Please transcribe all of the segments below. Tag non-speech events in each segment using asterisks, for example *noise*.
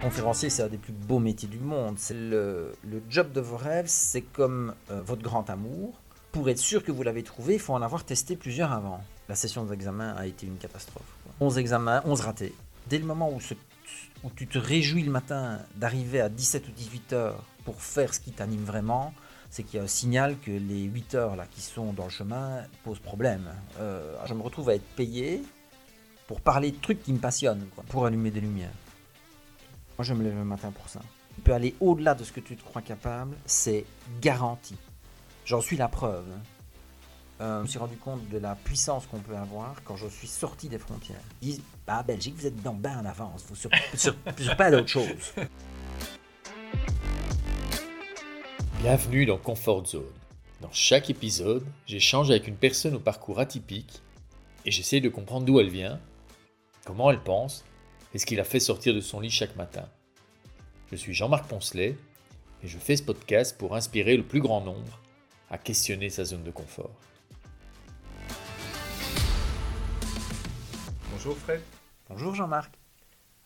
Conférencier, c'est un des plus beaux métiers du monde. Le, le job de vos rêves, c'est comme euh, votre grand amour. Pour être sûr que vous l'avez trouvé, il faut en avoir testé plusieurs avant. La session d'examen a été une catastrophe. quoi. 11 examens, 11 ratés. Dès le moment où, tu te réjouis le matin d'arriver à 17 ou 18 heures pour faire ce qui t'anime vraiment, c'est qu'il y a un signal que les 8 heures là, qui sont dans le chemin posent problème. Euh, je me retrouve à être payé pour parler de trucs qui me passionnent, pour allumer des lumières. Moi, je me lève le matin pour ça. Tu peux aller au-delà de ce que tu te crois capable, c'est garanti. J'en suis la preuve. Euh, je me suis rendu compte de la puissance qu'on peut avoir quand je suis sorti des frontières. Ils disent, bah, Belgique, vous êtes dedans bien en avance, vous sur, *laughs* sur, sur pas d'autre chose. Bienvenue dans Comfort Zone. Dans chaque épisode, j'échange avec une personne au parcours atypique et j'essaie de comprendre d'où elle vient, comment elle pense et ce qui la fait sortir de son lit chaque matin. Je suis Jean-Marc Poncelet et je fais ce podcast pour inspirer le plus grand nombre à questionner sa zone de confort. Bonjour Fred. Bonjour Jean-Marc.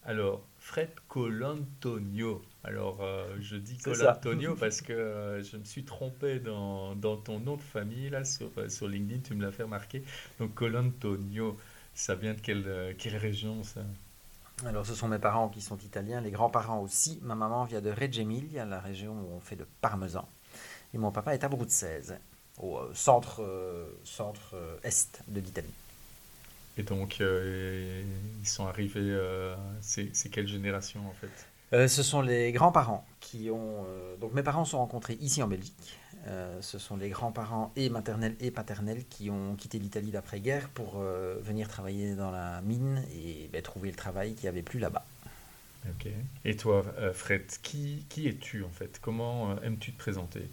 Alors, Fred Colantonio. Alors, euh, je dis. Colantonio parce que euh, je me suis trompé dans, dans ton nom de famille, là, sur, euh, sur LinkedIn, tu me l'as fait remarquer. Donc, Colantonio, ça vient de quelle, euh, quelle région, ça? Alors, ce sont mes parents qui sont italiens, les grands-parents aussi. Ma maman vient de Reggio Emilia, la région où on fait le parmesan. Et mon papa est à Bruxelles, au euh, centre, euh, centre euh, est de l'Italie. Et donc, euh, ils sont arrivés, c'est quelle génération, en fait? Ce sont les grands-parents qui ont. donc mes parents se sont rencontrés ici en Belgique. Euh, ce sont les grands-parents et maternels et paternels qui ont quitté l'Italie d'après-guerre pour euh, venir travailler dans la mine et ben, trouver le travail qu'il n'y avait plus là-bas. Ok. Et toi, euh, Fred, qui, qui es-tu, en fait? Comment aimes-tu te présenter?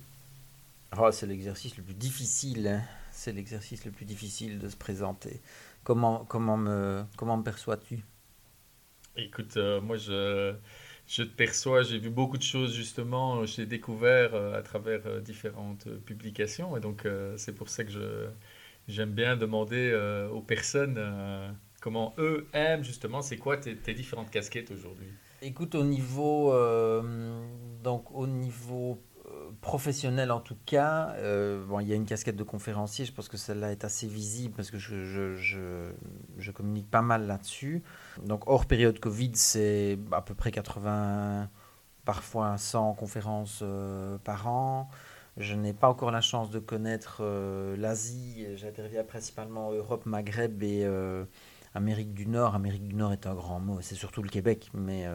Oh, c'est l'exercice le plus difficile. hein. C'est l'exercice le plus difficile de se présenter. Comment, comment me, comment me perçois-tu? Écoute, euh, moi je, je te perçois, j'ai vu beaucoup de choses justement, euh, j'ai découvert euh, à travers euh, différentes publications et donc c'est pour ça que je, j'aime bien demander aux personnes comment eux aiment justement, c'est quoi tes, tes différentes casquettes aujourd'hui? Écoute, au niveau, donc au niveau professionnel en tout cas, euh, bon, il y a une casquette de conférencier, je pense que celle-là est assez visible parce que je, je, je, communique pas mal là-dessus. Donc hors période Covid, c'est à peu près 80, parfois 100 conférences euh, par an. Je n'ai pas encore la chance de connaître euh, l'Asie, j'interviens principalement en Europe, Maghreb et Amérique du Nord. Amérique du Nord est un grand mot, c'est surtout le Québec, mais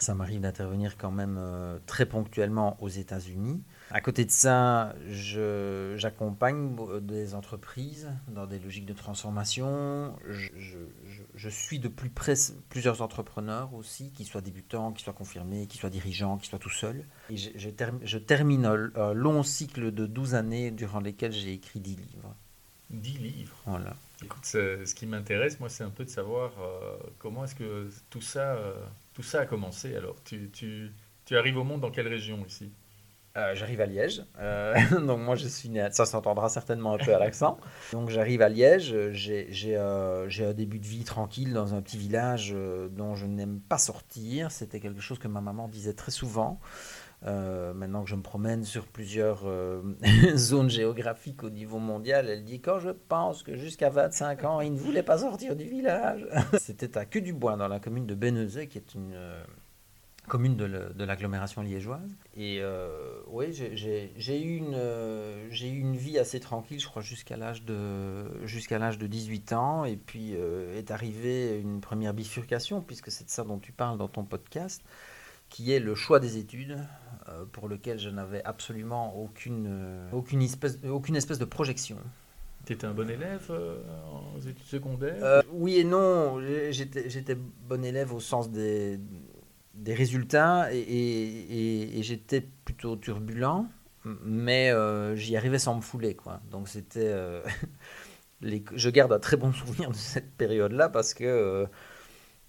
ça m'arrive d'intervenir quand même très ponctuellement aux États-Unis. À côté de ça, je- j'accompagne euh, des entreprises dans des logiques de transformation. Je, je- je- je suis de plus près plusieurs entrepreneurs aussi, qu'ils soient débutants, qu'ils soient confirmés, qu'ils soient dirigeants, qu'ils soient tout seuls. Et je, je term- je termine un, un long cycle de 12 années durant lesquelles j'ai écrit 10 livres. 10 livres. Voilà. Écoute, ce qui m'intéresse, moi, c'est un peu de savoir euh, comment est-ce que tout ça, euh, tout ça a commencé. Alors, tu, tu, tu arrives au monde dans quelle région ici? Euh, j'arrive à Liège, Euh, *laughs* donc moi je suis né, à- ça s'entendra certainement un peu à l'accent. Donc j'arrive à Liège, j'ai euh, un début de vie tranquille dans un petit village dont je n'aime pas sortir. C'était quelque chose que ma maman disait très souvent. Maintenant que je me promène sur plusieurs *laughs* zones géographiques au niveau mondial, elle dit quand je pense que jusqu'à 25 ans, il ne voulait pas sortir du village. *laughs* C'était à Queue du Bois dans la commune de Bénezet, qui est une commune de l'agglomération liégeoise. Et euh, oui, j'ai- eu, une, euh, une vie assez tranquille, je crois, jusqu'à l'âge de, jusqu'à l'âge de 18 ans. Et puis euh, est arrivée une première bifurcation, puisque c'est de ça dont tu parles dans ton podcast, qui est le choix des études, pour lequel je n'avais absolument aucune, aucune, espèce, aucune espèce de projection. Tu étais un bon élève euh, aux études secondaires? Euh, oui et non, j'étais bon élève au sens des, des résultats et, j'étais plutôt turbulent, mais euh, j'y arrivais sans me fouler. Quoi. Donc c'était... euh, *laughs* je garde un très bon souvenir de cette période-là parce que euh,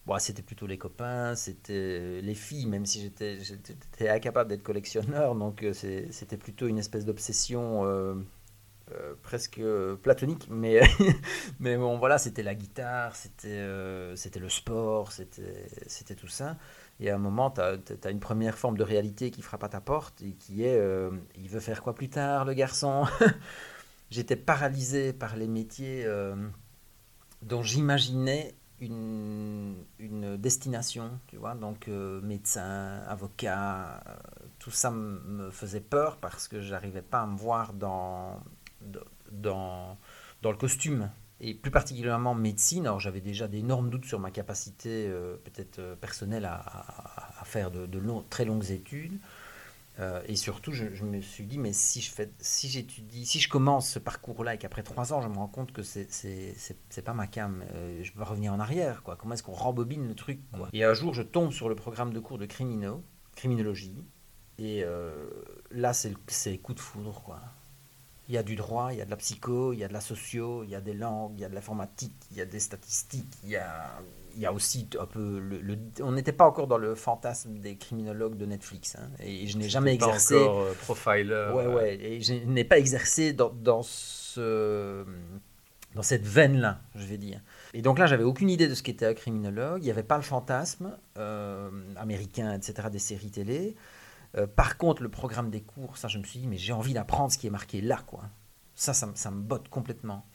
bon, c'était plutôt les copains, c'était les filles, même si j'étais incapable d'être collectionneur, donc c'était plutôt une espèce d'obsession presque platonique, mais, *laughs* mais bon, voilà, c'était la guitare, c'était c'était le sport, c'était tout ça. Et à un moment, tu as, une première forme de réalité qui frappe à ta porte et qui est il veut faire quoi plus tard, le garçon? *laughs* J'étais paralysé par les métiers dont j'imaginais une, destination, tu vois, donc euh, médecin, avocat, euh, tout ça me faisait peur parce que j'arrivais pas à me voir dans, dans, dans le costume. Et plus particulièrement médecine, alors j'avais déjà d'énormes doutes sur ma capacité euh, peut-être personnelle à, faire de, de très longues études. Euh, et surtout, je, me suis dit, mais si je fais, si j'étudie, si je commence ce parcours-là et qu'après trois ans, je me rends compte que c'est, c'est, pas ma cam, euh, je peux revenir en arrière, quoi. Comment est-ce qu'on rembobine le truc. Et un jour, je tombe sur le programme de cours de criminologie, et euh, là, c'est, c'est coup de foudre, quoi. Il y a du droit, il y a de la psycho, il y a de la socio, il y a des langues, il y a de l'informatique, il y a des statistiques, il y a, il y a aussi un peu le, on n'était pas encore dans le fantasme des criminologues de Netflix hein, et je n'ai jamais exercé pas encore euh, profiler ouais ouais et je n'ai pas exercé dans, dans ce dans cette veine là je vais dire. Et donc là j'avais aucune idée de ce qu'était un criminologue il n'y avait pas le fantasme euh, américain etc des séries télé euh, par contre le programme des cours ça je me suis dit mais j'ai envie d'apprendre ce qui est marqué là quoi ça ça, ça me botte complètement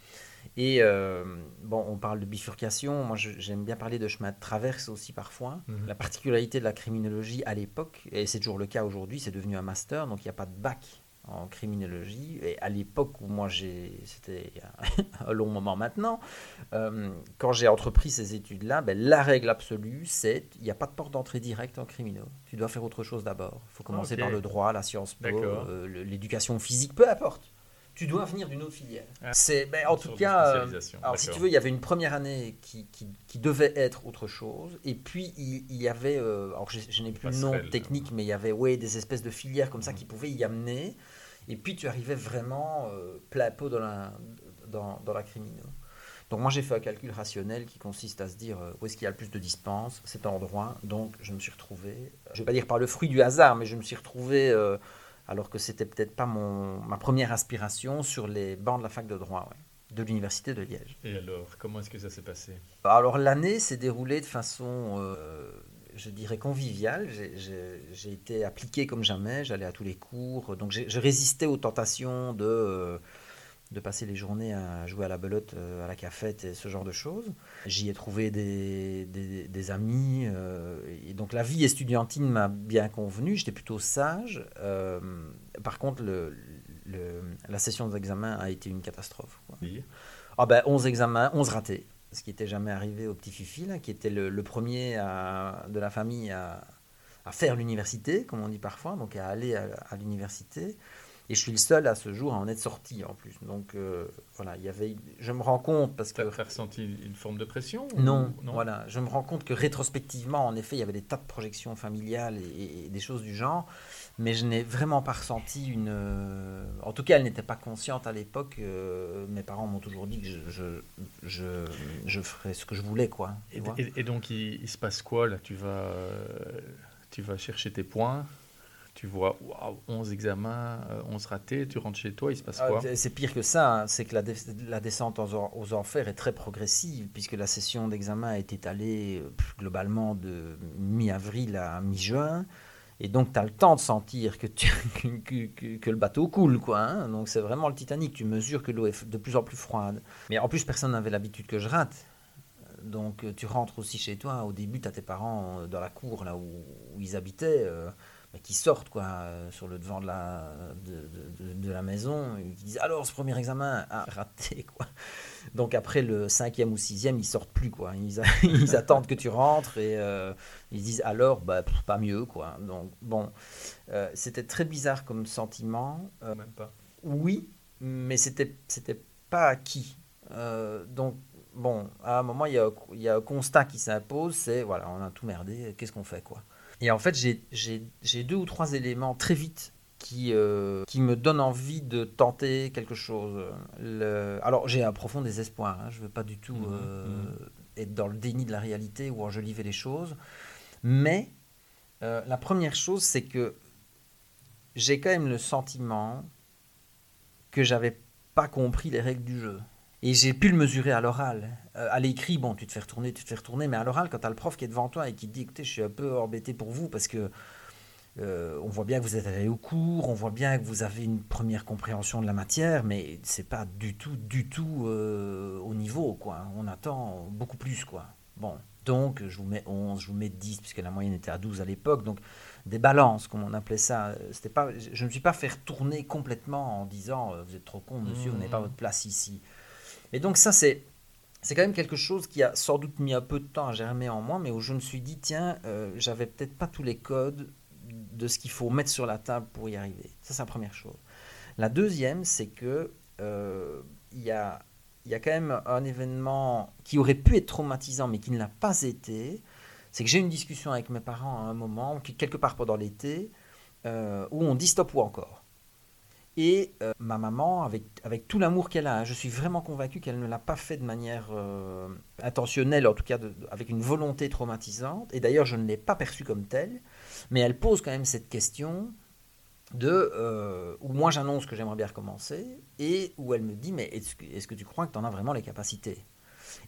et euh, bon, on parle de bifurcation. Moi, j'aime bien parler de chemin de traverse aussi parfois. Mhm. La particularité de la criminologie à l'époque, et c'est toujours le cas aujourd'hui, c'est devenu un master, donc il n'y a pas de bac en criminologie. Et à l'époque où moi j'ai, c'était *laughs* un long moment maintenant, euh, quand j'ai entrepris ces études-là, ben, la règle absolue, c'est il n'y a pas de porte d'entrée directe en criminaux. Tu dois faire autre chose d'abord. Il faut commencer par le droit, la science po, euh, l'éducation physique, peu importe tu dois venir d'une autre filière. Ah. c'est, ben, en tout cas, euh, alors si tu veux, il y avait une première année qui, qui, devait être autre chose, et puis il, y avait, alors je, n'ai plus le nom technique, mais il y avait ouais, des espèces de filières comme ça qui pouvaient y amener, et puis tu arrivais vraiment euh, plein pot dans la, dans, dans la criminelle. Donc moi j'ai fait un calcul rationnel qui consiste à se dire où est-ce qu'il y a le plus de dispenses, c'est un endroit, donc je me suis retrouvé, je ne vais pas dire par le fruit du hasard, mais je me suis retrouvé alors que c'était peut-être pas mon, ma première aspiration sur les bancs de la fac de droit de l'université de Liège. Et alors, comment est-ce que ça s'est passé? Alors l'année s'est déroulée de façon, euh, je dirais, conviviale. J'ai été appliqué comme jamais, j'allais à tous les cours, donc je résistais aux tentations de... Euh, de passer les journées à jouer à la belote, euh, à la cafette et ce genre de choses. J'y ai trouvé des, des, amis. Euh, et donc la vie estudiantine m'a bien convenu. J'étais plutôt sage. Euh, par contre, le, le, la session d'examen a été une catastrophe. Oui. Ah ben, 11 examens, 11 ratés. Ce qui n'était jamais arrivé au petit Fifi, là, qui était le, premier de la famille à, à faire l'université, comme on dit parfois, donc à aller à, à l'université. Et je suis le seul à ce jour à en être sorti en plus. Donc euh, voilà, il y avait, je me rends compte parce que. Tu as ressenti une forme de pression non, non, voilà, je me rends compte que rétrospectivement, en effet, il y avait des tas de projections familiales et, des choses du genre, mais je n'ai vraiment pas ressenti une. Euh, en tout cas, elle n'était pas consciente à l'époque. Euh, mes parents m'ont toujours dit que je, je, je, ferais ce que je voulais, quoi. Et, et, donc, il, il, se passe quoi là? Tu vas, tu vas chercher tes points tu vois 11 examens, 11 euh, ratés, tu rentres chez toi, il se passe quoi? C'est pire que ça, hein. c'est que la, la descente aux, enfers est très progressive, puisque la session d'examen est étalée euh, globalement de mi-avril à mi-juin. Et donc, tu as le temps de sentir que, tu, *laughs* que, que, le bateau coule, quoi. Hein. donc, c'est vraiment le Titanic. Tu mesures que l'eau est de plus en plus froide. Mais en plus, personne n'avait l'habitude que je rate. Donc, tu rentres aussi chez toi. Au début, tu as tes parents euh, dans la cour, là où, ils habitaient qui sortent quoi, euh, sur le devant de la, de, de, la maison, qui disent alors ce premier examen a raté. Quoi. Donc après le cinquième ou sixième, ils sortent plus. Quoi. Ils, *laughs* ils attendent que tu rentres et euh, ils disent alors bah, pas mieux. Quoi. Donc bon, euh, c'était très bizarre comme sentiment. Même pas. Oui, mais c'était, c'était pas acquis. donc bon, à un moment, il y a, il y a un constat qui s'impose, c'est voilà, on a tout merdé, qu'est-ce qu'on fait quoi et en fait, j'ai deux ou trois éléments très vite qui, euh, qui me donnent envie de tenter quelque chose. Le... Alors, j'ai un profond désespoir. Hein. Je ne veux pas du tout mmh, euh, mmh. être dans le déni de la réalité ou enjoliver les choses. Mais euh, la première chose, c'est que j'ai quand même le sentiment que j'avais pas compris les règles du jeu. Et j'ai pu le mesurer à l'oral. Euh, à l'écrit, bon, tu te fais retourner, tu te fais retourner, mais à l'oral, quand tu as le prof qui est devant toi et qui te dit, écoutez, je suis un peu embêté pour vous parce que euh, on voit bien que vous êtes allé au cours, on voit bien que vous avez une première compréhension de la matière, mais c'est pas du tout, du tout euh, au niveau, quoi. On attend beaucoup plus, quoi. Bon, donc je vous mets 11, je vous mets 10, puisque la moyenne était à 12 à l'époque, donc des balances, comme on appelait ça. C'était pas, je ne me suis pas fait retourner complètement en disant, vous êtes trop con, monsieur, vous n'avez pas mmh. votre place ici. Et donc ça, c'est c'est quand même quelque chose qui a sans doute mis un peu de temps à germer en moi, mais où je me suis dit, tiens, euh, j'avais peut-être pas tous les codes de ce qu'il faut mettre sur la table pour y arriver. Ça, c'est la première chose. La deuxième, c'est que euh, il y, a, y a quand même un événement qui aurait pu être traumatisant, mais qui ne l'a pas été. C'est que j'ai une discussion avec mes parents à un moment, quelque part pendant l'été, euh, où on dit stop ou encore. Et euh, ma maman, avec, tout l'amour qu'elle a, je suis vraiment convaincu qu'elle ne l'a pas fait de manière intentionnelle, en tout cas avec une volonté traumatisante. Et d'ailleurs, je ne l'ai pas perçue comme telle. Mais elle pose quand même cette question de euh, où moi j'annonce que j'aimerais bien recommencer et où elle me dit mais est-ce que, est que tu crois que tu en as vraiment les capacités?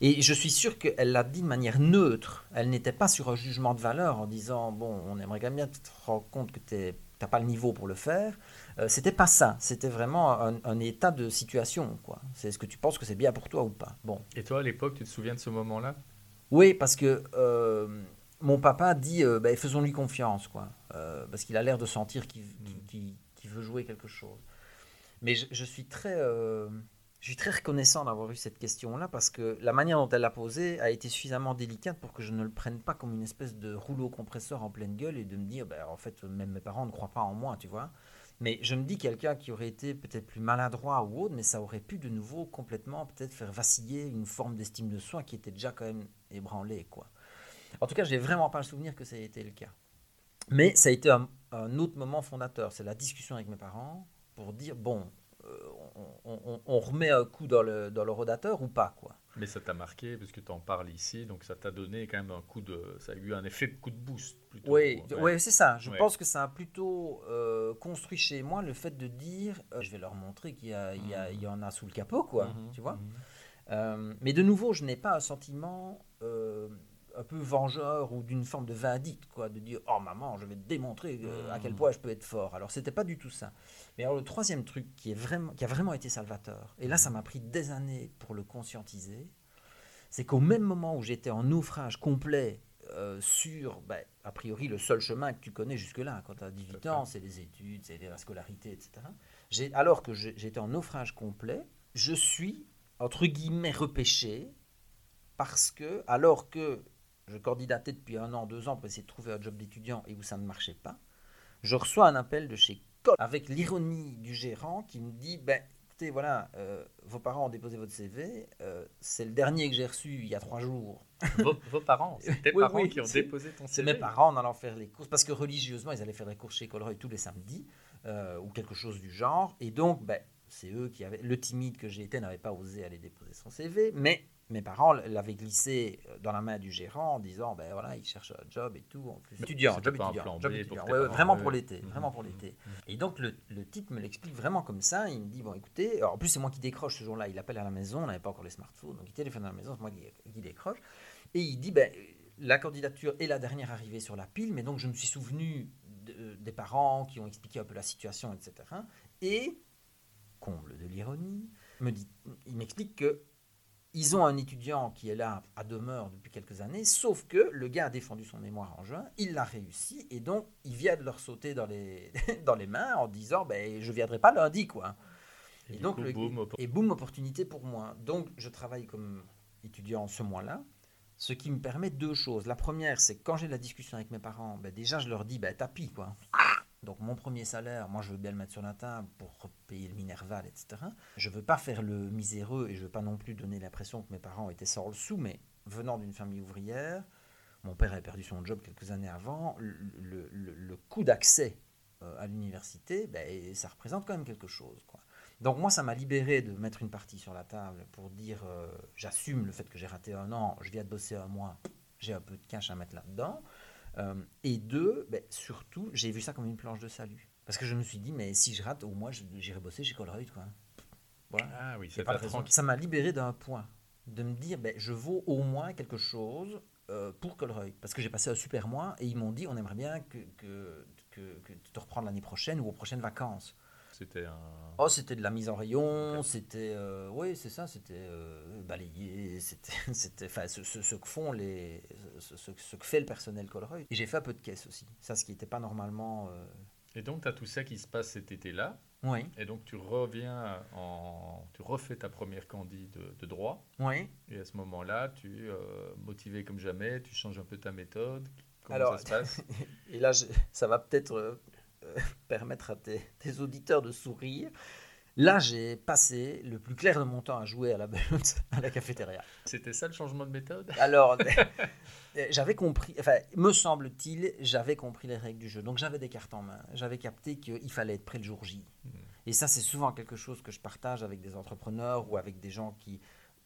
Et je suis sûr qu'elle l'a dit de manière neutre. Elle n'était pas sur un jugement de valeur en disant bon, on aimerait quand même bien te rendre compte que tu n'as pas le niveau pour le faire. Euh, c'était pas ça. C'était vraiment un, état de situation. quoi. C'est est-ce que tu penses que c'est bien pour toi ou pas Bon. Et toi, à l'époque, tu te souviens de ce moment-là? Oui, parce que euh, mon papa dit euh, ben, faisons-lui confiance, quoi. parce qu'il a l'air de sentir qu'il veut jouer quelque chose. Mais je, suis très. Je suis très reconnaissant d'avoir eu cette question-là parce que la manière dont elle l'a posée a été suffisamment délicate pour que je ne le prenne pas comme une espèce de rouleau compresseur en pleine gueule et de me dire, ben, en fait, même mes parents ne croient pas en moi, tu vois. Mais je me dis quelqu'un qui aurait été peut-être plus maladroit ou autre, mais ça aurait pu de nouveau complètement peut-être faire vaciller une forme d'estime de soi qui était déjà quand même ébranlée, quoi. En tout cas, j'ai vraiment pas le souvenir que ça ait été le cas. Mais ça a été un, autre moment fondateur. C'est la discussion avec mes parents pour dire bon, euh, on, remet un coup dans le, dans le rodateur ou pas, quoi. Mais ça t'a marqué parce que tu en parles ici, donc ça t'a donné quand même un coup de, ça a eu un effet de coup de boost. Plutôt, oui, ouais. c'est ça. Je pense que ça a plutôt euh, construit chez moi le fait de dire, euh, je vais leur montrer qu'il y, y, y, en a sous le capot, quoi. Mhm, tu vois. Mhm. Mais de nouveau, je n'ai pas un sentiment un peu vengeur ou d'une forme de vindicte, quoi, de dire oh maman, je vais te démontrer à quel mhm. point je peux être fort. Alors c'était pas du tout ça. Mais alors le troisième truc qui est vraiment, qui a vraiment été salvateur, et là ça m'a pris des années pour le conscientiser, c'est qu'au même moment où j'étais en naufrage complet euh, sur, ben, a priori, le seul chemin que tu connais jusque-là, quand tu as 18 ans, c'est les études, c'est la scolarité, etc. Alors que j'étais en naufrage complet, je suis, entre guillemets, repêché, parce que, alors que je candidatais depuis un an, deux ans pour essayer de trouver un job d'étudiant et où ça ne marchait pas, je reçois un appel de chez Col, avec l'ironie du gérant qui me dit, ben, voilà, euh, vos parents ont déposé votre CV, euh, c'est le dernier que j'ai reçu il y a trois jours. Vos, parents C'est *laughs* tes parents qui ont déposé ton CV C'est mes parents en allant faire les courses, parce que religieusement, ils allaient faire des courses chez Colruyt tous les samedis, euh, ou quelque chose du genre, et donc, ben, c'est eux qui avaient... Le timide que j'ai été n'avait pas osé aller déposer son CV, mais mes parents l'avaient glissé euh, dans la main du gérant en disant ben voilà il cherche un job et tout en plus. Étudiant job étudiant, job étudiant. vraiment pour l'été vraiment pour l'été. Et donc le, le type me l'explique vraiment comme ça il me dit bon écoutez en plus c'est moi qui décroche ce jour-là il appelle à la maison on n'avait pas encore les smartphones donc il téléphone à la maison c'est moi qui, décroche. Et il dit ben la candidature est la dernière arrivée sur la pile mais donc je me suis souvenu des parents qui ont expliqué un peu la situation etc et comble de l'ironie me dit il m'explique que ils ont un étudiant qui est là à demeure depuis quelques années, sauf que le gars a défendu son mémoire en juin, il l'a réussi, et donc il vient de leur sauter dans les, *laughs* dans les mains en disant ben, Je viendrai pas lundi, quoi. Et, donc, le, boom, et boum, opportunité pour moi. Donc, je travaille comme étudiant ce mois-là, ce qui me permet deux choses. La première, c'est quand j'ai la discussion avec mes parents, ben, déjà, je leur dis ben, Tapis, quoi. Donc mon premier salaire, moi je veux bien le mettre sur la table pour payer le Minerval, etc. Je ne veux pas faire le miséreux et je ne veux pas non plus donner l'impression que mes parents étaient sans le sou, mais venant d'une famille ouvrière, mon père avait perdu son job quelques années avant, le, coût d'accès euh, à l'université, ben, ça représente quand même quelque chose. Quoi. Donc moi, ça m'a libéré de mettre une partie sur la table pour dire, euh, j'assume le fait que j'ai raté un an, je viens de bosser un mois, j'ai un peu de cash à mettre là-dedans. Euh, et deux, ben, surtout, j'ai vu ça comme une planche de salut. Parce que je me suis dit, mais si je rate, au moins, j'irai bosser chez Colruyt. Quoi. Voilà. Ah oui, c'est pas. Ça m'a libéré d'un point. De me dire, ben, je vaux au moins quelque chose euh, pour Colreuil. Parce que j'ai passé un super mois et ils m'ont dit, on aimerait bien que, que, que, que tu te reprends l'année prochaine ou aux prochaines vacances. C'était un. Oh, c'était de la mise en rayon, c'était. euh, oui, c'est ça, c'était euh, balayer, *laughs* c'était. Enfin, ce, ce- ce que font les. Ce, ce- que fait le personnel Colreuil. Et j'ai fait un peu de caisse aussi. Ça, ce qui n'était pas normalement. euh, Et donc, tu as tout ça qui se passe cet été-là. Oui, Et donc, tu reviens en. Tu refais ta première candie de, de droit. oui. Et à ce moment-là, tu euh, motivé comme jamais, tu changes un peu ta méthode. Comment Alors, ça se passe? *laughs* Et là, je- ça va peut-être euh, *laughs* permettre à tes, tes auditeurs de sourire. Là, j'ai passé le plus clair de mon temps à jouer à la belote *laughs* à la cafétéria. C'était ça le changement de méthode? Alors, *laughs* euh, j'avais compris, enfin, me semble-t-il, j'avais compris les règles du jeu. Donc, j'avais des cartes en main. J'avais capté qu'il fallait être prêt le jour J. Mhm. Et ça, c'est souvent quelque chose que je partage avec des entrepreneurs ou avec des gens qui,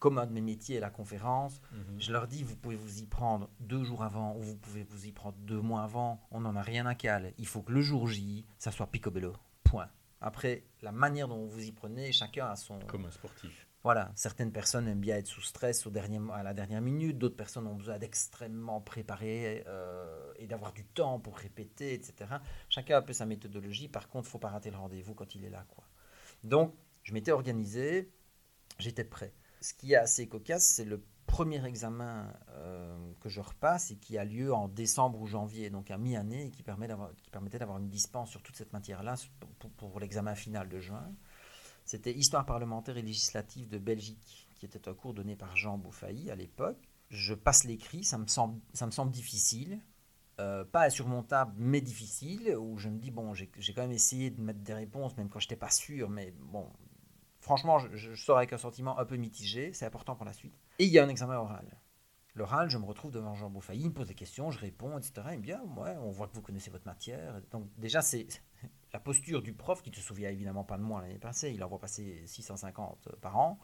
comme un de mes métiers est la conférence, Mhm. je leur dis, vous pouvez vous y prendre deux jours avant ou vous pouvez vous y prendre deux mois avant. On n'en a rien à caler. Il faut que le jour J, ça soit picobello. Point. Après, la manière dont vous y prenez, chacun a son... Comme un sportif. Voilà, certaines personnes aiment bien être sous stress au dernier, à la dernière minute, d'autres personnes ont besoin d'extrêmement préparer euh, et d'avoir du temps pour répéter, etc. Chacun a un peu sa méthodologie, par contre, il faut pas rater le rendez-vous quand il est là. Quoi. Donc, je m'étais organisé, j'étais prêt. Ce qui est assez cocasse, c'est le premier examen euh, que je repasse et qui a lieu en décembre ou janvier, donc à mi-année, et qui, permet permettait d'avoir une dispense sur toute cette matière-là pour, l'examen final de juin. C'était Histoire parlementaire et législative de Belgique, qui était un cours donné par Jean Bouffailly à l'époque. Je passe l'écrit, ça me semble, difficile. Euh, pas insurmontable, mais difficile, où je me dis, bon, j'ai quand même essayé de mettre des réponses, même quand je n'étais pas sûr, mais bon, franchement, je, je sors avec un sentiment un peu mitigé, c'est important pour la suite. Et il y a un examen oral. L'oral, je me retrouve devant Jean Bouffailly, il me pose des questions, je réponds, etc. Il me dit, ah, ouais, on voit que vous connaissez votre matière. Donc déjà, c'est *laughs* la posture du prof, qui ne se souvient évidemment pas de moi l'année passée, il en voit passer 650 par an.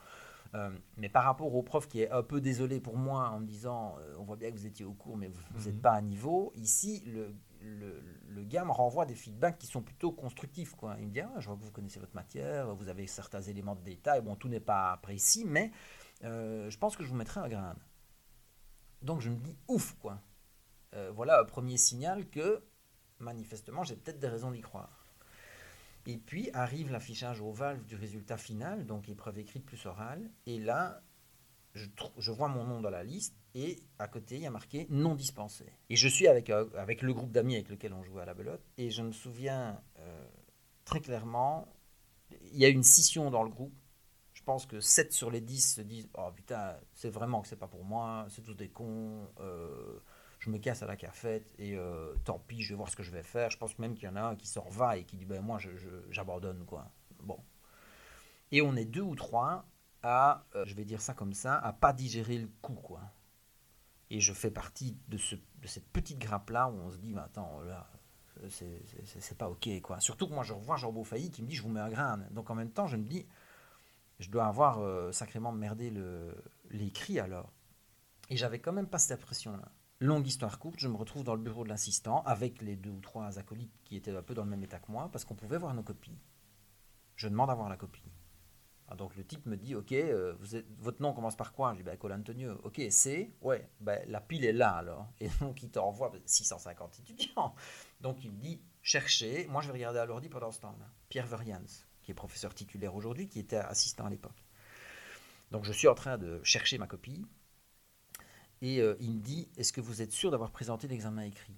Euh, mais par rapport au prof qui est un peu désolé pour moi en me disant euh, on voit bien que vous étiez au cours mais vous n'êtes Mhm. pas à niveau, ici le, le, le gars renvoie des feedbacks qui sont plutôt constructifs. Il me dit ah, je vois que vous connaissez votre matière, vous avez certains éléments de détail, bon tout n'est pas précis, mais euh, je pense que je vous mettrai un grain. Donc je me dis ouf quoi. Euh, voilà un premier signal que manifestement j'ai peut-être des raisons d'y croire. Et puis arrive l'affichage au valve du résultat final, donc épreuve écrite plus orale. Et là, je vois mon nom dans la liste et à côté, il y a marqué non dispensé. Et je suis avec, euh, avec le groupe d'amis avec lequel on jouait à la belote. Et je me souviens euh, très clairement, il y a une scission dans le groupe. Je pense que 7 sur les 10 se disent Oh putain, c'est vraiment que c'est pas pour moi, c'est tous des cons. euh, je me casse à la cafette et tant pis, je vais voir ce que je vais faire. Je pense même qu'il y en a un qui s'en va et qui dit ben moi j'abandonne quoi. Bon. Et on est deux ou trois à, je vais dire ça comme ça, à pas digérer le coup quoi. Et je fais partie de, ce, de cette petite grappe là où on se dit mais attends là c'est- pas ok quoi. Surtout que moi je revois Jean Beaufailly qui me dit je vous mets un grain. Donc en même temps je me dis je dois avoir euh, sacrément merdé l'écrit alors. Et j'avais quand même pas cette impression là. Longue histoire courte, je me retrouve dans le bureau de l'assistant avec les deux ou trois acolytes qui étaient un peu dans le même état que moi parce qu'on pouvait voir nos copies. Je demande à voir la copie. Ah, donc le type me dit Ok, euh, votre nom commence par quoi? Je dis ben, Colin Antonieux. Ok, c'est Ouais, ben, la pile est là alors. Et *laughs* donc il t'envoie 650 étudiants. Donc il me dit Cherchez. Moi je vais regarder à l'ordi pendant ce temps-là. Pierre Verians, qui est professeur titulaire aujourd'hui, qui était assistant à l'époque. Donc je suis en train de chercher ma copie. Et euh, il me dit Est-ce que vous êtes sûr d'avoir présenté l'examen écrit?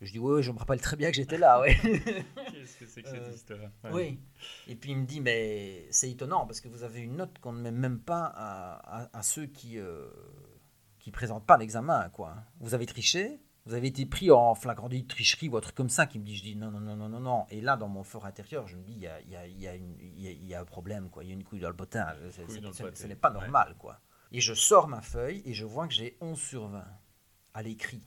Je dis Oui, ouais, je me rappelle très bien que j'étais là. Ouais. *laughs* Qu'est-ce que c'est que cette Euh, histoire Ouais. Oui. Et puis il me dit, mais c'est étonnant parce que vous avez une note qu'on ne met même pas à, à- à ceux qui ne qui présentent pas l'examen. quoi. Vous avez triché Vous avez été pris en flagrant délit de tricherie ou un truc comme ça qui me dit, je dis non, non, non, non, non, non. Et là, dans mon fort intérieur, je me dis, il y a, y a- y a y a- un problème, quoi. Il y a une couille dans le pâté. Ce n'est pas Ouais. normal, quoi. Et je sors ma feuille et je vois que j'ai 11 sur 20 à l'écrit.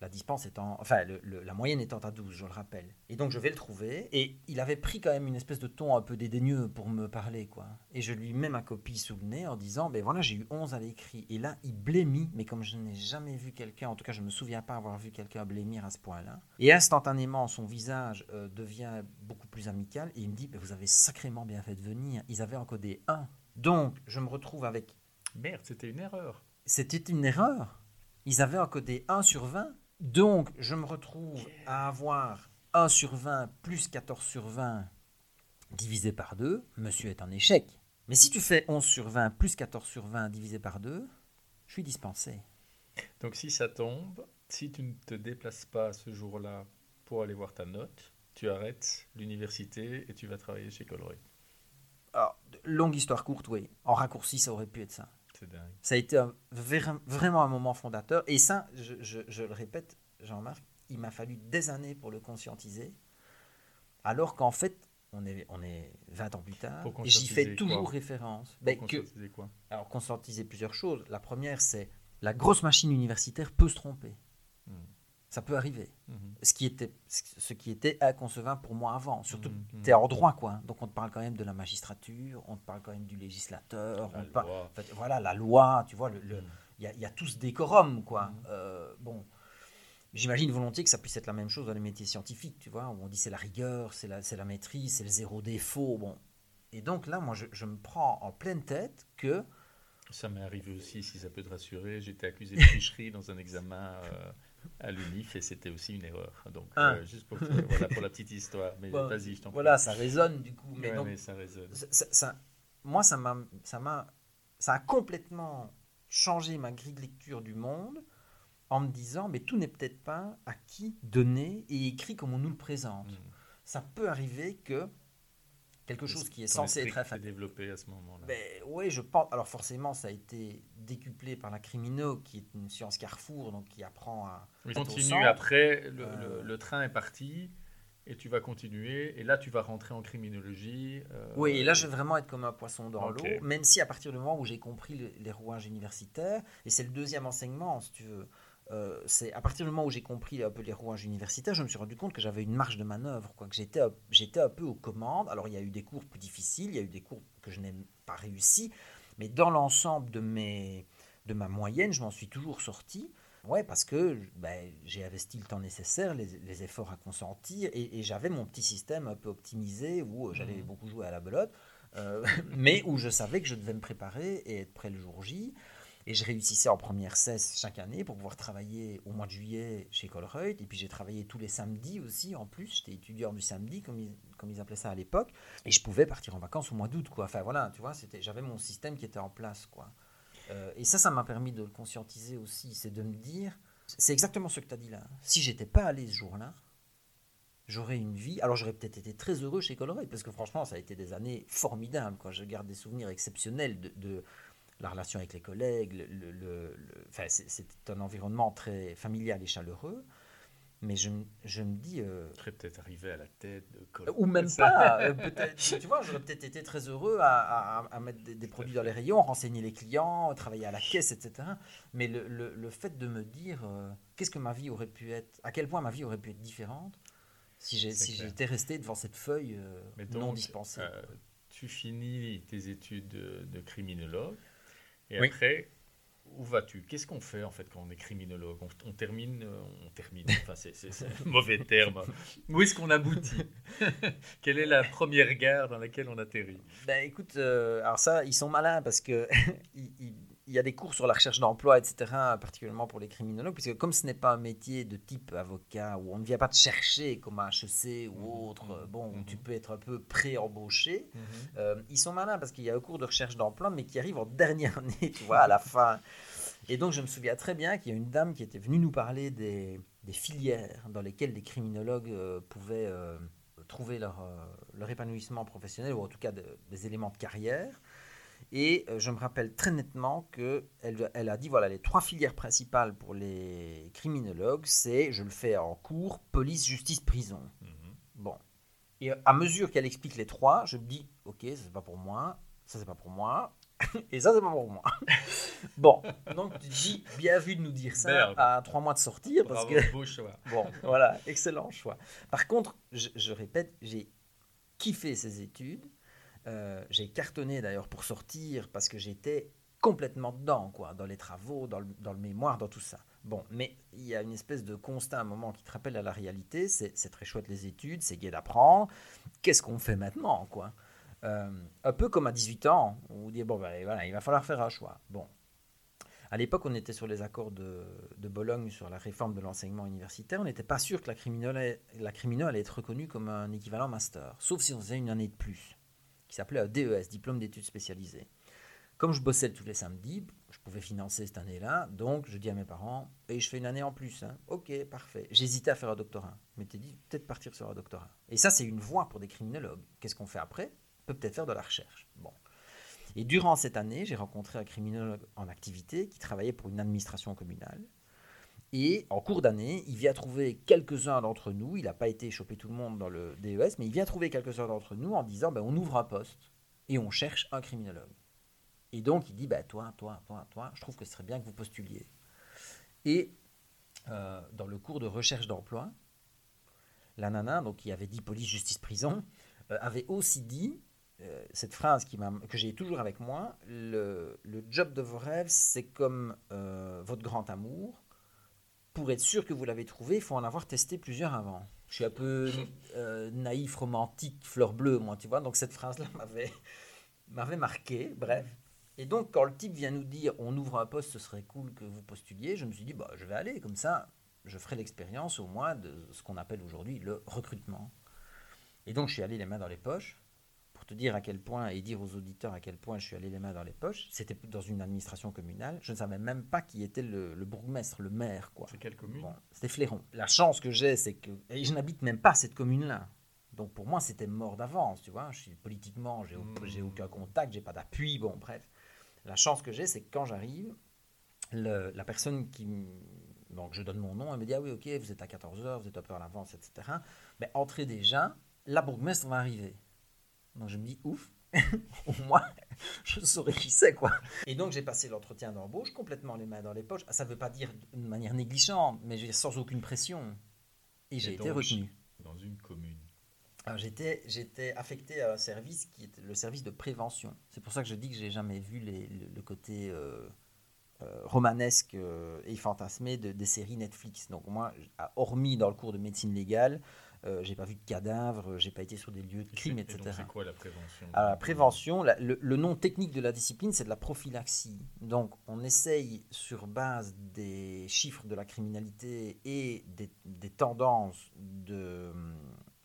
La dispense étant, enfin, le- le- la moyenne étant à 12, je le rappelle. Et donc, je vais le trouver. Et il avait pris quand même une espèce de ton un peu dédaigneux pour me parler, quoi. Et je lui mets ma copie sous le nez en disant, ben voilà, j'ai eu 11 à l'écrit. Et là, il blémit, mais comme je n'ai jamais vu quelqu'un, en tout cas, je me souviens pas avoir vu quelqu'un blêmir à ce point-là. Et instantanément, son visage euh, devient beaucoup plus amical. Et il me dit, ben, vous avez sacrément bien fait de venir. Ils avaient encodé 1. Donc, je me retrouve avec Merde, c'était une erreur. c'était une erreur. Ils avaient encodé 1 sur 20. Donc, je me retrouve à avoir 1 sur 20 plus 14 sur 20 divisé par 2. Monsieur est en échec. Mais si tu fais 11 sur 20 plus 14 sur 20 divisé par 2, je suis dispensé. Donc si ça tombe, si tu ne te déplaces pas ce jour-là pour aller voir ta note, tu arrêtes l'université et tu vas travailler chez Colroy. Alors, longue histoire courte, oui. En raccourci, ça aurait pu être ça. Dingue. Ça a été un- vraiment un moment fondateur. Et ça, je, je- je le répète, Jean-Marc, il m'a fallu des années pour le conscientiser. Alors qu'en fait, on est, on est 20 ans plus tard, et j'y fais toujours référence. Ben, que, conscientiser quoi alors, conscientiser plusieurs choses. La première, c'est la grosse machine universitaire peut se tromper. Mhm. Ça peut arriver. Mhm. Ce qui était, ce qui était inconcevable pour moi avant. Surtout, Mhm, mhm. tu es en droit, quoi. Donc, on te parle quand même de la magistrature, on te parle quand même du législateur, La on te parle- en fait, voilà, la loi, tu vois, le, le- il y, a, y a tout ce décorum, quoi. Euh, bon, j'imagine volontiers que ça puisse être la même chose dans les métiers scientifiques, tu vois, où on dit c'est la rigueur, c'est la, la maîtrise, c'est le zéro défaut, bon. Et donc là, moi, je, je me prends en pleine tête que, Ça m'est arrivé aussi, si ça peut te rassurer. J'étais accusé de *laughs* tricherie dans un examen euh, à l'UNIF et c'était aussi une erreur. Donc, Ah. euh, juste pour, voilà, pour la petite histoire. Mais *laughs* Bon, vas-y, je t'en voilà, ça résonne du coup. Mais Ouais, donc, mais ça résonne. ça- moi, ça m'a, ça m'a, ça a complètement changé ma grille de lecture du monde en me disant, mais tout n'est peut-être pas acquis, donné et écrit comme on nous le présente. Mhm. Ça peut arriver que quelque chose qui est censé être développé à ce moment-là? Ben, oui, je pense. Alors forcément, ça a été décuplé par la crimino, qui est une science carrefour, donc qui apprend à. Au continue après, le, Euh. le- le train est parti et tu vas continuer. Et là, tu vas rentrer en criminologie. euh, Oui, et là, je vais vraiment être comme un poisson dans l'eau, même si à partir du moment où j'ai compris le- les rouages universitaires, et c'est le deuxième enseignement, si tu veux, euh, c'est à partir du moment où j'ai compris un peu les rouages universitaires, je me suis rendu compte que j'avais une marge de manœuvre, quoi, que j'étais, un- j'étais un peu aux commandes. Alors, il y a eu des cours plus difficiles, il y a eu des cours que je n'ai pas réussi, mais dans l'ensemble de, mes, de ma moyenne, je m'en suis toujours sorti. Ouais, parce que ben, j'ai investi le temps nécessaire, les, les efforts à consentir, et, et j'avais mon petit système un peu optimisé où euh, j'allais Mhm. beaucoup jouer à la belote, euh, *laughs* mais où je savais que je devais me préparer et être prêt le jour J. Et je réussissais en première cesse chaque année pour pouvoir travailler au mois de juillet chez Colreuth. Et puis j'ai travaillé tous les samedis aussi en plus. J'étais étudiant du samedi, comme ils, comme ils appelaient ça à l'époque. Et je pouvais partir en vacances au mois d'août. Quoi. Enfin voilà, tu vois, j'avais mon système qui était en place. Quoi. Euh, et ça, ça m'a permis de le conscientiser aussi. C'est de me dire, c'est exactement ce que tu as dit là. Si j'étais pas allé ce jour-là, j'aurais une vie. Alors j'aurais peut-être été très heureux chez Colreuth parce que franchement, ça a été des années formidables. Quoi. Je garde des souvenirs exceptionnels de la relation avec les collègues. Le, le- le- le- enfin, c'est- un environnement très familial et chaleureux. Mais je, me- je me dis, euh, Tu serais peut-être arrivé à la tête de Col- ou même pas, euh, tu vois, j'aurais peut-être été très heureux à, à- à mettre des, des produits dans les rayons, renseigner les clients, travailler à la caisse, etc. Mais le, le- le fait de me dire, euh, qu'est-ce que ma vie aurait pu être, à quel point ma vie aurait pu être différente si C'est si j'étais resté devant cette feuille euh, non dispensée. euh, tu finis tes études de, de criminologue et Oui. après, où vas-tu? Qu'est-ce qu'on fait en fait quand on est criminologue? On, on termine, euh, on termine. Enfin, c'est c'est- c'est un mauvais terme. *laughs* Où est-ce qu'on aboutit? *laughs* Quelle est la première gare dans laquelle on atterrit? Ben écoute, euh, alors ça, ils sont malins parce que *laughs* il, il- il y a des cours sur la recherche d'emploi, etc., particulièrement pour les criminologues, puisque comme ce n'est pas un métier de type avocat, où on ne vient pas te chercher comme à HEC ou Mhm, autre, mhm, euh, bon, où mhm. tu peux être un peu pré-embauché, euh, ils sont malins parce qu'il y a un cours de recherche d'emploi, mais qui arrive en *laughs* dernière année, tu vois, à la fin. Et donc, je me souviens très bien qu'il y a une dame qui était venue nous parler des, des filières dans lesquelles les criminologues euh, pouvaient euh, trouver leur, leur épanouissement professionnel, ou en tout cas de- des éléments de carrière. Et euh, je me rappelle très nettement qu'elle elle a dit voilà, les trois filières principales pour les criminologues, c'est, je le fais en cours, police, justice, prison. Mhm. Bon. Et à mesure qu'elle explique les trois, je me dis, ok, ça c'est pas pour moi, ça c'est pas pour moi. *laughs* Et ça, c'est pas pour moi. *laughs* bon, donc tu dis, bien vu de nous dire ça Merde. à trois mois de sortir, parce Bravo, que beau choix. *laughs* Bon, voilà, excellent choix. Par contre, je, je répète, j'ai kiffé ces études. Euh, j'ai cartonné d'ailleurs pour sortir parce que j'étais complètement dedans, quoi, dans les travaux, dans le, mémoire, dans tout ça. Bon, mais il y a une espèce de constat à un moment qui te rappelle à la réalité. C'est très chouette les études, c'est gai d'apprendre. Qu'est-ce qu'on fait maintenant, quoi? Euh, Un peu comme à 18 ans, on dit bon, ben, il va falloir faire un choix. Bon, à l'époque, on était sur les accords de, de Bologne sur la réforme de l'enseignement universitaire. On n'était pas sûr que la criminelle, la criminelle allait être reconnue comme un équivalent master, sauf si on faisait une année de plus, qui s'appelait DES, diplôme d'études spécialisées. Comme je bossais tous les samedis, je pouvais financer cette année-là, donc je dis à mes parents, et je fais une année en plus. hein. Ok, parfait. J'hésitais à faire un doctorat. Je m'étais dit, peut-être partir sur un doctorat. Et ça, c'est une voie pour des criminologues. Qu'est-ce qu'on fait après? On peut peut-être faire de la recherche. Bon. Et durant cette année, j'ai rencontré un criminologue en activité qui travaillait pour une administration communale. Et en cours d'année, il vient trouver quelques-uns d'entre nous. Il n'a pas été choper tout le monde dans le DES, mais il vient trouver quelques-uns d'entre nous en disant ben, on ouvre un poste et on cherche un criminologue. Et donc il dit ben, toi, toi, toi, toi, je trouve que ce serait bien que vous postuliez. Et euh, dans le cours de recherche d'emploi, la nana, donc qui avait dit police, justice, prison, euh, avait aussi dit euh, cette phrase qui que j'ai toujours avec moi le, job de vos rêves, c'est comme votre grand amour. Pour être sûr que vous l'avez trouvé, il faut en avoir testé plusieurs avant. Je suis un peu *laughs* euh, naïf, romantique, fleur bleue, moi, tu vois. Donc cette phrase-là *laughs* m'avait m'avait marqué. Bref. Et donc, quand le type vient nous dire on ouvre un poste, ce serait cool que vous postuliez, je me suis dit bah, je vais aller, comme ça, je ferai l'expérience au moins de ce qu'on appelle aujourd'hui le recrutement. Et donc, je suis allé les mains dans les poches te dire à quel point et dire aux auditeurs à quel point je suis allé les mains dans les poches. C'était dans une administration communale. Je ne savais même pas qui était le, le bourgmestre, le maire, quoi. C'est quelle commune? Bon, c'était Fléron. La chance que j'ai, c'est que et je n'habite même pas cette commune-là. Donc pour moi, c'était mort d'avance, tu vois. Je suis politiquement, j'ai Mm. j'ai aucun contact, j'ai pas d'appui. Bon, bref. La chance que j'ai, c'est que quand j'arrive, la personne qui donc je donne mon nom, elle me dit ah oui ok, vous êtes à 14h, vous êtes un peu à l'avance, etc. Mais entrez déjà, la bourgmestre va arriver. Donc je me dis ouf, *laughs* au moins je saurais qui c'est quoi. Et donc j'ai passé l'entretien d'embauche complètement les mains dans les poches. Ça ne veut pas dire de manière négligente, mais je veux dire sans aucune pression. Et j'ai été retenu. Dans une commune. Alors, J'étais, j'étais affecté à un service qui était le service de prévention. C'est pour ça que je dis que j'ai jamais vu les- le, le côté euh, euh, romanesque euh, et fantasmé de, des séries Netflix. Donc moi, ah, hormis dans le cours de médecine légale, euh, j'ai pas vu de cadavres, j'ai pas été sur des lieux de crime, Et etc. C'est quoi la prévention Alors, la prévention, la- le, le nom technique de la discipline, c'est de la prophylaxie. Donc, on essaye, sur base des chiffres de la criminalité et des, des tendances de,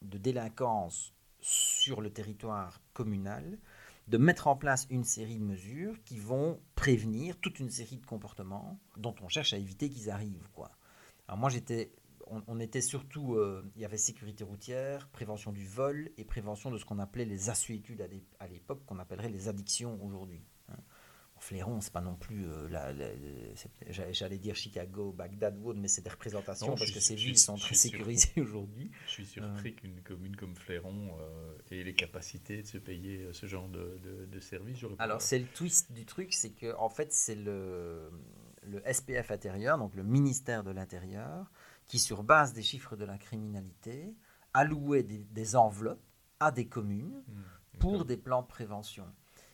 de délinquance sur le territoire communal, de mettre en place une série de mesures qui vont prévenir toute une série de comportements dont on cherche à éviter qu'ils arrivent. Quoi. Alors moi, j'étais, on, on était surtout, euh, il y avait sécurité routière, prévention du vol et prévention de ce qu'on appelait les assuétudes à, l'époque, qu'on appellerait les addictions aujourd'hui. hein. Bon, Fléron, c'est pas non plus, euh, la- la- la- c'est- j'allais dire Chicago, Bagdad, Wood, mais c'est des représentations Non, parce que ces villes sont très sécurisées *laughs* aujourd'hui. Je suis surpris qu'une commune comme Fléron euh, ait les capacités de se payer euh, ce genre de, de, de service. Alors, c'est le twist du truc, c'est que en fait, c'est le, le SPF intérieur, donc le ministère de l'Intérieur, qui, sur base des chiffres de la criminalité, allouait des, des enveloppes à des communes Hmm, pour des plans de prévention.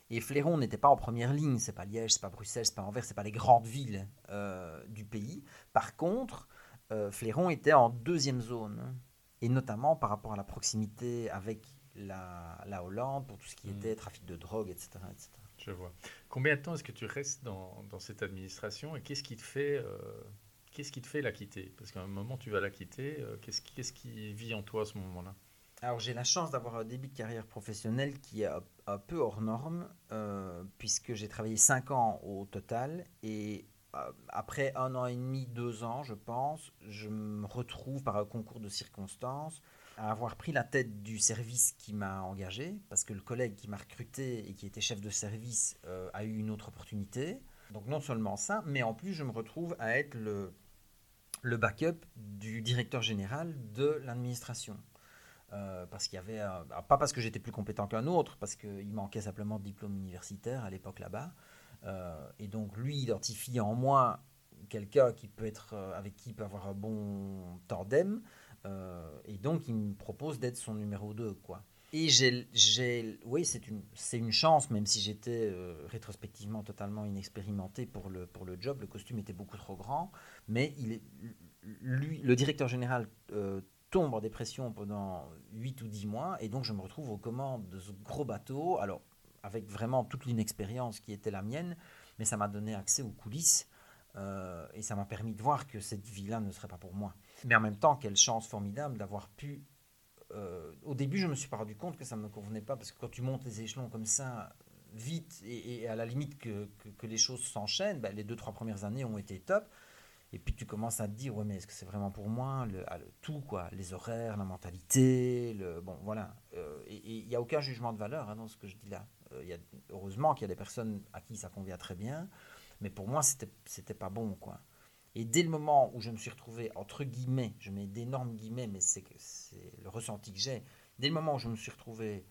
Et Fléron n'était pas en première ligne, c'est pas Liège, c'est pas Bruxelles, c'est pas Anvers, c'est pas les grandes villes euh, du pays. Par contre, euh, Fléron était en deuxième zone, et notamment par rapport à la proximité avec la, la Hollande, pour tout ce qui Mm. était trafic de drogue, etc. etc. Je vois. Combien de temps est-ce que tu restes dans, dans cette administration et qu'est-ce qui te fait, euh, qu'est-ce qui te fait la quitter? Parce qu'à un moment, tu vas la quitter. euh, qu'est-ce, qui- vit en toi à ce moment-là? Alors j'ai la chance d'avoir un début de carrière professionnelle qui est un, peu hors norme, euh, puisque j'ai travaillé 5 ans au total, et euh, après un an et demi, deux ans, je pense, je me retrouve par un concours de circonstances à avoir pris la tête du service qui m'a engagé, parce que le collègue qui m'a recruté et qui était chef de service a eu une autre opportunité. Donc non seulement ça, mais en plus je me retrouve à être le, le backup du directeur général de l'administration. parce qu'il y avait, pas parce que j'étais plus compétent qu'un autre, parce qu'il manquait simplement de diplôme universitaire à l'époque là-bas. et donc lui identifie en moi quelqu'un qui peut être avec qui il peut avoir un bon tandem. et donc il me propose d'être son numéro 2 quoi. Et j'ai, oui, c'est une, chance, même si j'étais euh, rétrospectivement totalement inexpérimenté pour le, pour le job. Le costume était beaucoup trop grand, mais lui, le directeur général euh, tombe en dépression pendant 8 ou 10 mois, et donc je me retrouve aux commandes de ce gros bateau, alors avec vraiment toute l'inexpérience qui était la mienne, mais ça m'a donné accès aux coulisses. Euh, et ça m'a permis de voir que cette vie-là ne serait pas pour moi. Mais en même temps, quelle chance formidable d'avoir pu euh, au début, je me suis pas rendu compte que ça ne me convenait pas, parce que quand tu montes les échelons comme ça, vite, et, à la limite que, les choses s'enchaînent, ben, les deux, trois premières années ont été top. Et puis tu commences à te dire, mais est-ce que c'est vraiment pour moi le, ah, Tout, quoi. Les horaires, la mentalité, le, bon, voilà. Euh, et il n'y a aucun jugement de valeur hein, dans ce que je dis là. Euh, y a, heureusement qu'il y a des personnes à qui ça convient très bien, mais pour moi, c'était pas bon, quoi. Et dès le moment où je me suis retrouvé, entre guillemets, je mets d'énormes guillemets, mais c'est le ressenti que j'ai, dès le moment où je me suis retrouvé,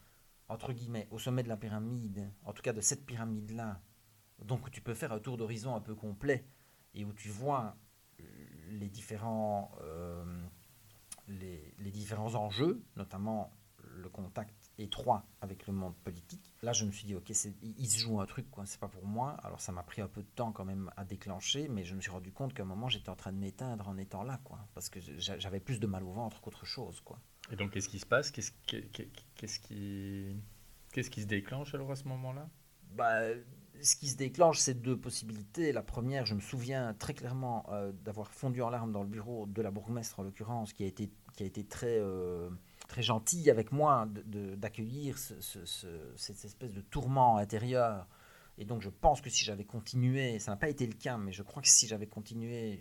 entre guillemets, au sommet de la pyramide, en tout cas de cette pyramide-là, donc tu peux faire un tour d'horizon un peu complet, et où tu vois les différents, euh, les différents enjeux, notamment le contact étroit avec le monde politique. Là, je me suis dit, ok, il se joue un truc, quoi, c'est pas pour moi. Alors, ça m'a pris un peu de temps quand même à déclencher, mais je me suis rendu compte qu'à un moment, j'étais en train de m'éteindre en étant là, quoi, parce que j'avais plus de mal au ventre qu'autre chose, quoi. Et donc, qu'est-ce qui se passe? Qu'est-ce qu'est-ce qui, qu'est-ce qui se déclenche alors à ce moment-là? Bah, ce qui se déclenche, c'est deux possibilités. La première, je me souviens très clairement euh, d'avoir fondu en larmes dans le bureau de la bourgmestre, en l'occurrence, qui a été, qui a été très, euh, très gentil avec moi d'accueillir cette espèce de tourment intérieur. Et donc je pense que si j'avais continué, ça n'a pas été le cas, mais je crois que si j'avais continué,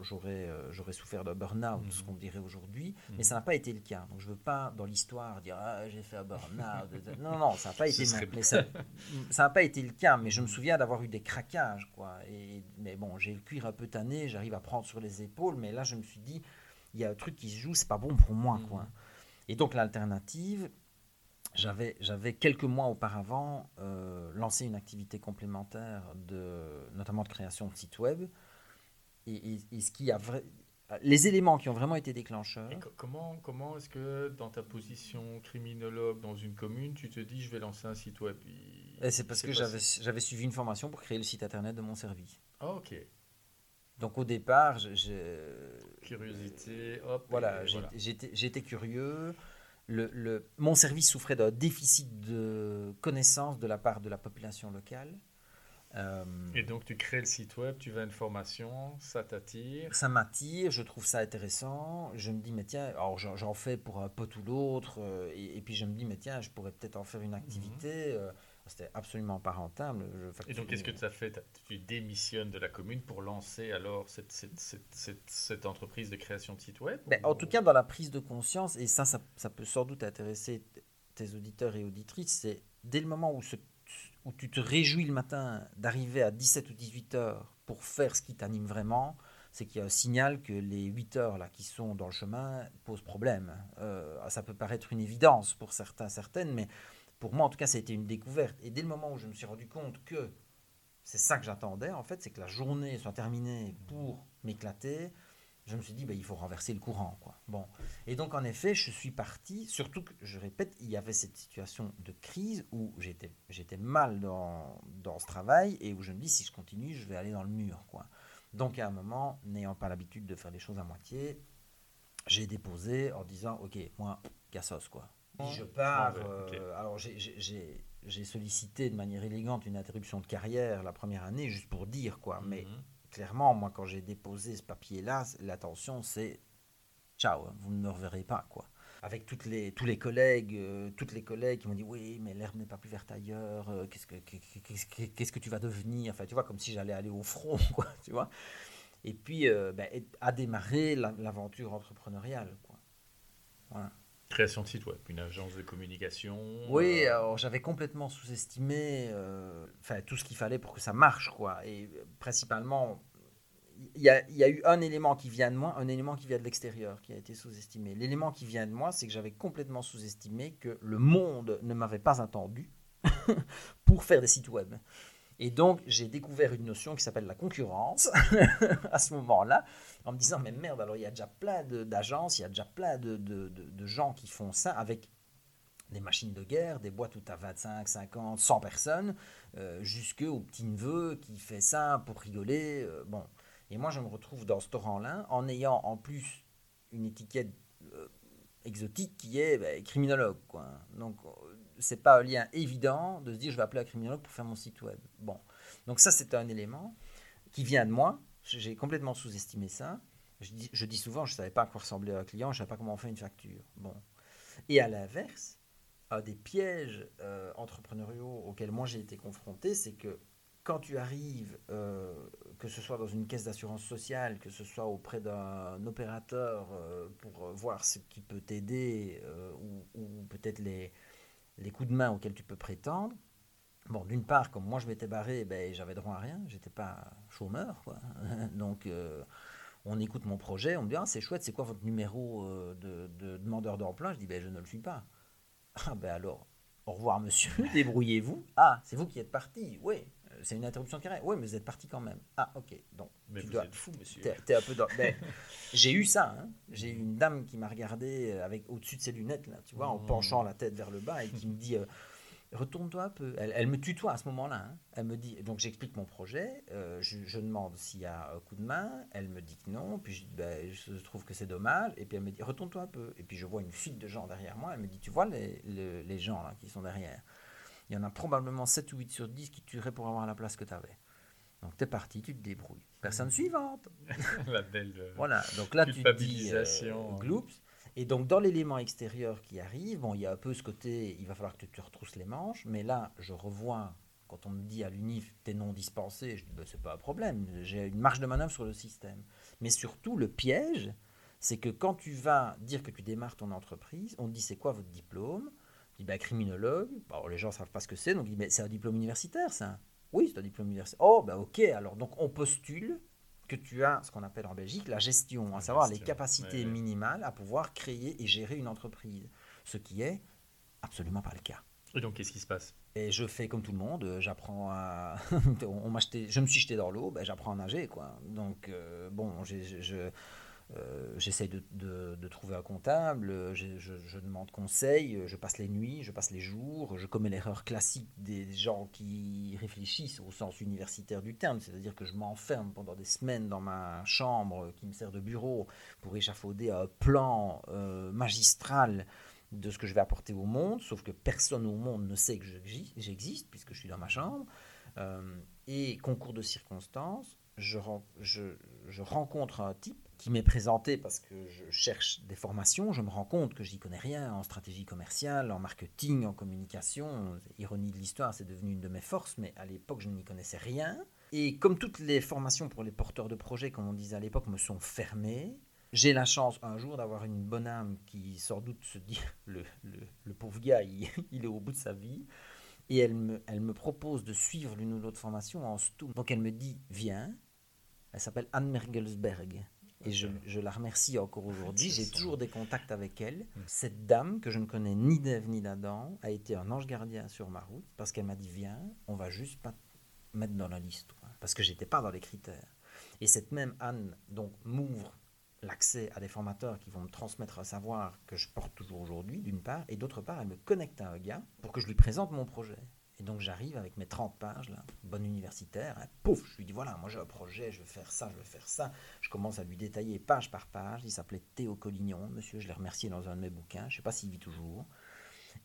j'aurais euh, j'aurais souffert d'un burn-out, ce mhm. qu'on dirait aujourd'hui, mais mhm. ça n'a pas été le cas. Donc je ne veux pas dans l'histoire dire ah, j'ai fait un burn-out. non, non, ça n'a pas *laughs* été ça n'a pas été le cas, mais je me souviens d'avoir eu des craquages. Quoi. Et, mais bon, j'ai le cuir un peu tanné, j'arrive à prendre sur les épaules, mais là je me suis dit il y a un truc qui se joue, c'est pas bon pour moi. Quoi. Mm. Et donc l'alternative, j'avais, j'avais quelques mois auparavant euh, lancé une activité complémentaire, de, notamment de création de sites web. Et, ce qui a vrai, les éléments qui ont vraiment été déclencheurs. comment comment est-ce que dans ta position criminologue dans une commune, tu te dis je vais lancer un site web? C'est parce que j'avais, j'avais suivi une formation pour créer le site internet de mon service. Ah, ok. Donc au départ, j'ai... Curiosité, hop. Voilà, j'étais curieux. Le, le, mon service souffrait d'un déficit de connaissances de la part de la population locale. Euh, et donc tu crées le site web, tu vas à une formation, ça t'attire Ça m'attire, je trouve ça intéressant. Je me dis, mais tiens, alors j'en fais pour un pote ou l'autre, euh, et, puis je me dis, mais tiens, je pourrais peut-être en faire une activité. Mhm. C'était absolument pas rentable. Et donc, qu'est-ce que tu as fait Tu démissionnes de la commune pour lancer alors cette, cette, cette, cette entreprise de création de site web ben, En tout cas, dans la prise de conscience, et ça, ça, ça, peut sans doute intéresser tes auditeurs et auditrices, c'est dès le moment où, ce, où tu te réjouis le matin d'arriver à 17 ou 18 heures pour faire ce qui t'anime vraiment, c'est qu'il y a un signal que les 8 heures là, qui sont dans le chemin posent problème. Euh, ça peut paraître une évidence pour certains, certaines, mais pour moi, en tout cas, ça a été une découverte. Et dès le moment où je me suis rendu compte que c'est ça que j'attendais, en fait, c'est que la journée soit terminée pour m'éclater, je me suis dit, bah, il faut renverser le courant. Quoi. Bon. Et donc, en effet, je suis parti, surtout que, je répète, il y avait cette situation de crise où j'étais, mal dans, dans ce travail et où je me dis, si je continue, je vais aller dans le mur. Quoi. Donc, à un moment, n'ayant pas l'habitude de faire les choses à moitié, j'ai déposé en disant, OK, moi, cassos, quoi je pars. Euh, alors, j'ai sollicité de manière élégante une interruption de carrière la première année, juste pour dire quoi. Mais mhm. clairement, moi, quand j'ai déposé ce papier-là, l'attention, c'est ciao, hein, vous ne me reverrez pas quoi. Avec toutes les, tous les collègues, euh, toutes les collègues qui m'ont dit oui, mais l'herbe n'est pas plus verte ailleurs. Euh, qu'est-ce que qu'est-ce que tu vas devenir? Enfin, tu vois, comme si j'allais aller au front, *laughs* quoi. Tu vois. Et puis, ben, a démarré l'aventure entrepreneuriale, quoi. Voilà. Création de site web, une agence de communication. Oui, euh, alors j'avais complètement sous-estimé euh, tout ce qu'il fallait pour que ça marche. quoi. Et euh, principalement, il y, y, a, eu un élément qui vient de moi, un élément qui vient de l'extérieur, qui a été sous-estimé. L'élément qui vient de moi, c'est que j'avais complètement sous-estimé que le monde ne m'avait pas attendu *laughs* pour faire des sites web. Et donc, j'ai découvert une notion qui s'appelle la concurrence *laughs* à ce moment-là, en me disant, mais merde, alors il y a déjà plein d'agences, il y a déjà plein de, de, de, gens qui font ça avec des machines de guerre, des boîtes où tu as 25, 50, 100 personnes, euh, jusqu'au petit-neveu qui fait ça pour rigoler. Euh, bon. Et moi, je me retrouve dans ce torrent-là, en ayant en plus une étiquette euh, exotique qui est bah, criminologue. Quoi. Donc, c'est pas un lien évident de se dire je vais appeler un criminologue pour faire mon site web. Bon, donc ça c'est un élément qui vient de moi. J'ai complètement sous-estimé ça. Je dis, je dis, souvent je savais pas à quoi ressemblait un client, je savais pas comment on fait une facture. Bon, et à l'inverse, un des pièges euh, entrepreneuriaux auxquels moi j'ai été confronté, c'est que quand tu arrives, euh, que ce soit dans une caisse d'assurance sociale, que ce soit auprès d'un opérateur euh, pour voir ce qui peut t'aider ou peut-être les, les coups de main auxquels tu peux prétendre. Bon, d'une part, comme moi je m'étais barré, ben, j'avais droit à rien, j'étais pas chômeur. Quoi. *laughs* Donc, euh, on écoute mon projet, on me dit ah, c'est chouette, c'est quoi votre numéro euh, de, demandeur d'emploi? Je dis ben, je ne le suis pas. Ah, ben alors, au revoir monsieur, *laughs* débrouillez-vous. Ah, c'est vous qui êtes parti, oui c'est une interruption de carrière. Oui, mais vous êtes parti quand même. Ah, ok. Donc, mais tu vous êtes fou, monsieur. T'es, un peu dans... *laughs* J'ai eu ça. Hein. J'ai eu une dame qui m'a regardé euh, avec au-dessus de ses lunettes, là, tu vois, en mmh. penchant la tête vers le bas et qui me dit. Euh, retourne-toi un peu. Elle, me tutoie à ce moment-là. Hein. Elle me dit, donc j'explique mon projet, euh, je, demande s'il y a un coup de main, elle me dit que non, puis je dis, ben, je trouve que c'est dommage, et puis elle me dit, retourne-toi un peu. Et puis je vois une file de gens derrière moi, elle me dit, tu vois les, les gens là, qui sont derrière? Il y en a probablement 7 ou 8 sur 10 qui tueraient pour avoir la place que tu avais. Donc tu es parti, tu te débrouilles. Personne suivante. *laughs* la belle euh, voilà, donc là tu te dis euh, Et donc dans l'élément extérieur qui arrive, bon, il y a un peu ce côté, il va falloir que tu te retrousses les manches, mais là je revois, quand on me dit à l'UNIF, t'es non dispensé, je dis, ben, c'est pas un problème, j'ai une marge de manœuvre sur le système. Mais surtout, le piège, c'est que quand tu vas dire que tu démarres ton entreprise, on te dit c'est quoi votre diplôme? Dis, bah, criminologue. Bon, les gens ne savent pas ce que c'est, donc il dit, mais c'est un diplôme universitaire, ça. Oui, c'est un diplôme universitaire. Oh, bah ok, alors donc on postule que tu as ce qu'on appelle en Belgique la gestion, à savoir les capacités minimales à pouvoir créer et gérer une entreprise, ce qui est absolument pas le cas. Et donc qu'est-ce qui se passe? Et je fais comme tout le monde, j'apprends à, *laughs* on m'a je me suis jeté dans l'eau, ben, j'apprends à nager quoi. Donc euh, bon, je euh, j'essaye de, trouver un comptable, je, demande conseil, je passe les nuits, je passe les jours, je commets l'erreur classique des gens qui réfléchissent au sens universitaire du terme, c'est-à-dire que je m'enferme pendant des semaines dans ma chambre qui me sert de bureau pour échafauder un plan euh, magistral de ce que je vais apporter au monde, sauf que personne au monde ne sait que j'existe puisque je suis dans ma chambre. Euh, et concours de circonstances, je, je rencontre un type qui m'est présenté parce que je cherche des formations, je me rends compte que j'y connais rien en stratégie commerciale, en marketing, en communication. Ironie de l'histoire, c'est devenu une de mes forces, mais à l'époque, je n'y connaissais rien. Et comme toutes les formations pour les porteurs de projets, comme on disait à l'époque, me sont fermées, j'ai la chance un jour d'avoir une bonne âme qui sans doute se dit *laughs* le, pauvre gars, *laughs* il, est au bout de sa vie. Et elle me, propose de suivre l'une ou l'autre formation en Stoum. Donc elle me dit, viens. Elle s'appelle Anne Mergelsberg. Et je, la remercie encore aujourd'hui. J'ai toujours des contacts avec elle. Mm. Cette dame, que je ne connais ni d'Ève ni d'Adam, a été un ange gardien sur ma route parce qu'elle m'a dit Viens, on va juste pas te mettre dans la liste. Parce que j'étais pas dans les critères. Et cette même Anne donc m'ouvre l'accès à des formateurs qui vont me transmettre un savoir que je porte toujours aujourd'hui, d'une part, et d'autre part, elle me connecte à un gars pour que je lui présente mon projet. Et donc j'arrive avec mes 30 pages, là, bonne universitaire, hein, pouf, je lui dis voilà, moi j'ai un projet, je veux faire ça, je veux faire ça. Je commence à lui détailler page par page. Il s'appelait Théo Collignon, monsieur, je l'ai remercié dans un de mes bouquins, je ne sais pas s'il vit toujours.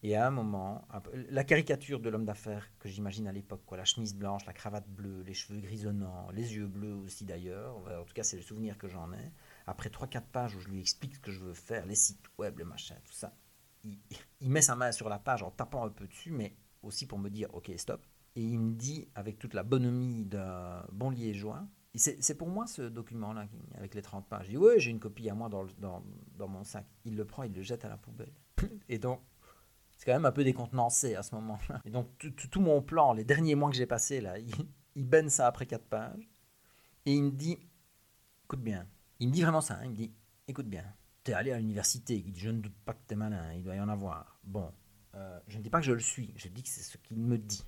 Et à un moment, la caricature de l'homme d'affaires que j'imagine à l'époque, quoi, la chemise blanche, la cravate bleue, les cheveux grisonnants, les yeux bleus aussi d'ailleurs, en tout cas c'est le souvenir que j'en ai. Après 3-4 pages où je lui explique ce que je veux faire, les sites web, les machins, tout ça, il, il met sa main sur la page en tapant un peu dessus, mais aussi pour me dire ok stop. Et il me dit avec toute la bonhomie d'un bon liégeois, c'est pour moi ce document-là avec les 30 pages. Je dis ouais j'ai une copie à moi dans, dans, dans, mon sac. Il le prend, il le jette à la poubelle. *laughs* Et donc c'est quand même un peu décontenancé à ce moment-là. Et donc tout, mon plan, les derniers mois que j'ai passés là, il, il ça après 4 pages. Et il me dit écoute bien. Il me dit vraiment ça, hein, il me dit, écoute bien, t'es allé à l'université, je ne doute pas que t'es malin, il doit y en avoir. Bon, euh, je ne dis pas que je le suis, je dis que c'est ce qu'il me dit.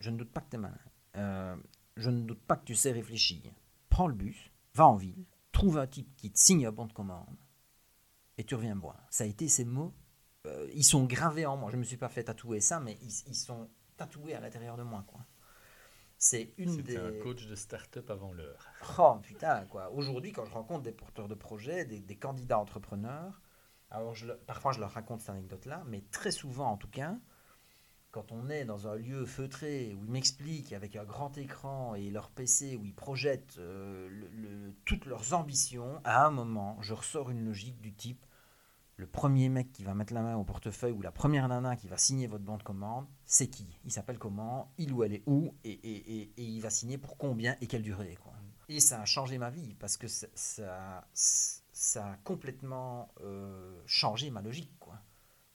Je ne doute pas que t'es malin. Euh, je ne doute pas que tu sais réfléchir. Prends le bus, va en ville, trouve un type qui te signe un bon de commande, et tu reviens me voir. Ça a été ces mots, euh, ils sont gravés en moi. Je ne me suis pas fait tatouer ça, mais ils, ils sont tatoués à l'intérieur de moi, quoi. C'est une des. un coach de start-up avant l'heure. Oh putain, quoi. Aujourd'hui, quand je rencontre des porteurs de projets, des, des candidats entrepreneurs, alors parfois je leur raconte cette anecdote-là, mais très souvent en tout cas, quand on est dans un lieu feutré où ils m'expliquent avec un grand écran et leur PC où ils projettent euh, toutes leurs ambitions, à un moment, je ressors une logique du type le premier mec qui va mettre la main au portefeuille ou la première nana qui va signer votre bon de commande, c'est qui? Il s'appelle comment? Il ou elle est où? Et, il va signer pour combien et quelle durée quoi. Et ça a changé ma vie parce que ça, ça a complètement euh, changé ma logique. Quoi.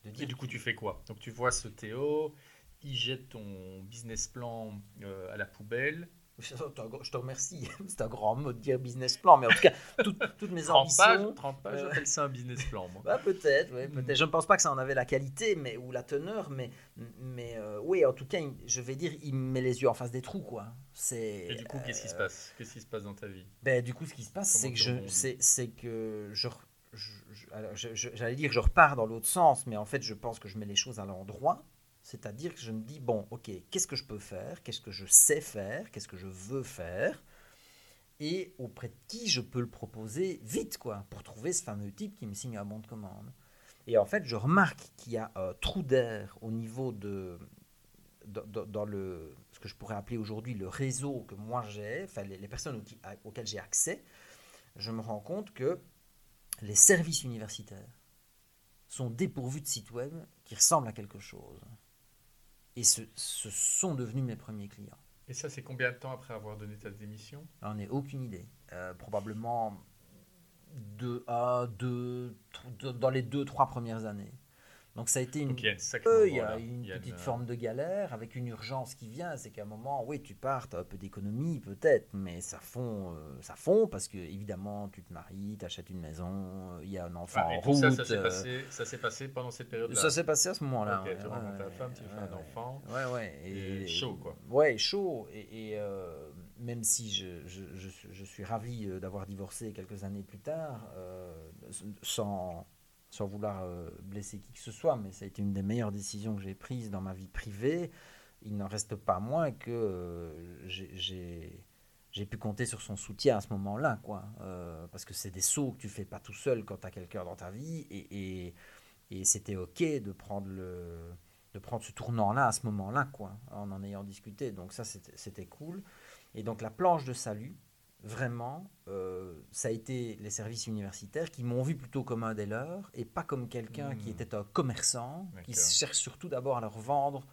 De Et du coup, tu fais quoi? Donc, tu vois ce Théo, il jette ton business plan euh, à la poubelle. Je te remercie, *laughs* c'est un grand mot de dire business plan, mais en tout cas, toutes, toutes mes *laughs* 30 pages, ambitions. 30 pages, euh, j'appelle ça un business plan, moi. *laughs* Bah, peut-être, Mm. peut-être. Je ne pense pas que ça en avait la qualité mais, ou la teneur, mais, mais euh, oui, en tout cas, je vais dire, il me met les yeux en face des trous. Quoi. C'est, Et du coup, qu'est-ce qui se euh, passe? Qu'est-ce qui se passe dans ta vie? Ben, du coup, ce qui se passe, c'est que, je, c'est, c'est que je, je- je- alors, je- je- j'allais dire que je repars dans l'autre sens, mais en fait, je pense que je mets les choses à l'endroit. C'est-à-dire que je me dis, bon, ok, qu'est-ce que je peux faire Qu'est-ce que je sais faire Qu'est-ce que je veux faire Et auprès de qui je peux le proposer vite, quoi, pour trouver ce fameux type qui me signe un bon de commande. Et en fait, je remarque qu'il y a un trou d'air au niveau de, dans, le, ce que je pourrais appeler aujourd'hui le réseau que moi j'ai, enfin les, personnes auxquelles j'ai accès, je me rends compte que les services universitaires sont dépourvus de sites web qui ressemblent à quelque chose. Et ce, ce sont devenus mes premiers clients. Et ça, c'est combien de temps après avoir donné ta démission? J'en ai aucune idée. Euh, probablement deux, à deux, tr- dans les deux, trois premières années. Donc ça a été une, Donc, il y a une sacrée Euh, il y moment, a là. une Il y a petite une- forme de galère avec une urgence qui vient, c'est qu'à un moment, oui, tu pars, tu as un peu d'économie peut-être, mais ça fond, euh, ça fond parce que évidemment, tu te maries, tu achètes une maison, euh, il y a un enfant Ah, en tout route. ça, ça s'est euh, passé, ça s'est passé pendant cette période-là. ça s'est passé à ce moment-là. Ouais, tu ouais, rencontres ta ouais, femme, tu fais un enfant. Ouais, ouais. Et chaud, quoi. Ouais, chaud. Et, et, euh, même si je, je, je, suis- je suis ravi d'avoir divorcé quelques années plus tard, sans, sans vouloir euh, blesser qui que ce soit, mais ça a été une des meilleures décisions que j'ai prises dans ma vie privée, il n'en reste pas moins que euh, j'ai- pu compter sur son soutien à ce moment-là, quoi. Euh, parce que c'est des sauts que tu fais pas tout seul quand tu as quelqu'un dans ta vie, et, c'était ok de prendre de prendre ce tournant-là à ce moment-là, quoi, en en ayant discuté. Donc ça, c'était cool. Et donc la planche de salut, vraiment, euh, ça a été les services universitaires qui m'ont vu plutôt comme un des leurs et pas comme quelqu'un Hmm. qui était un commerçant, qui cherche surtout d'abord à leur vendre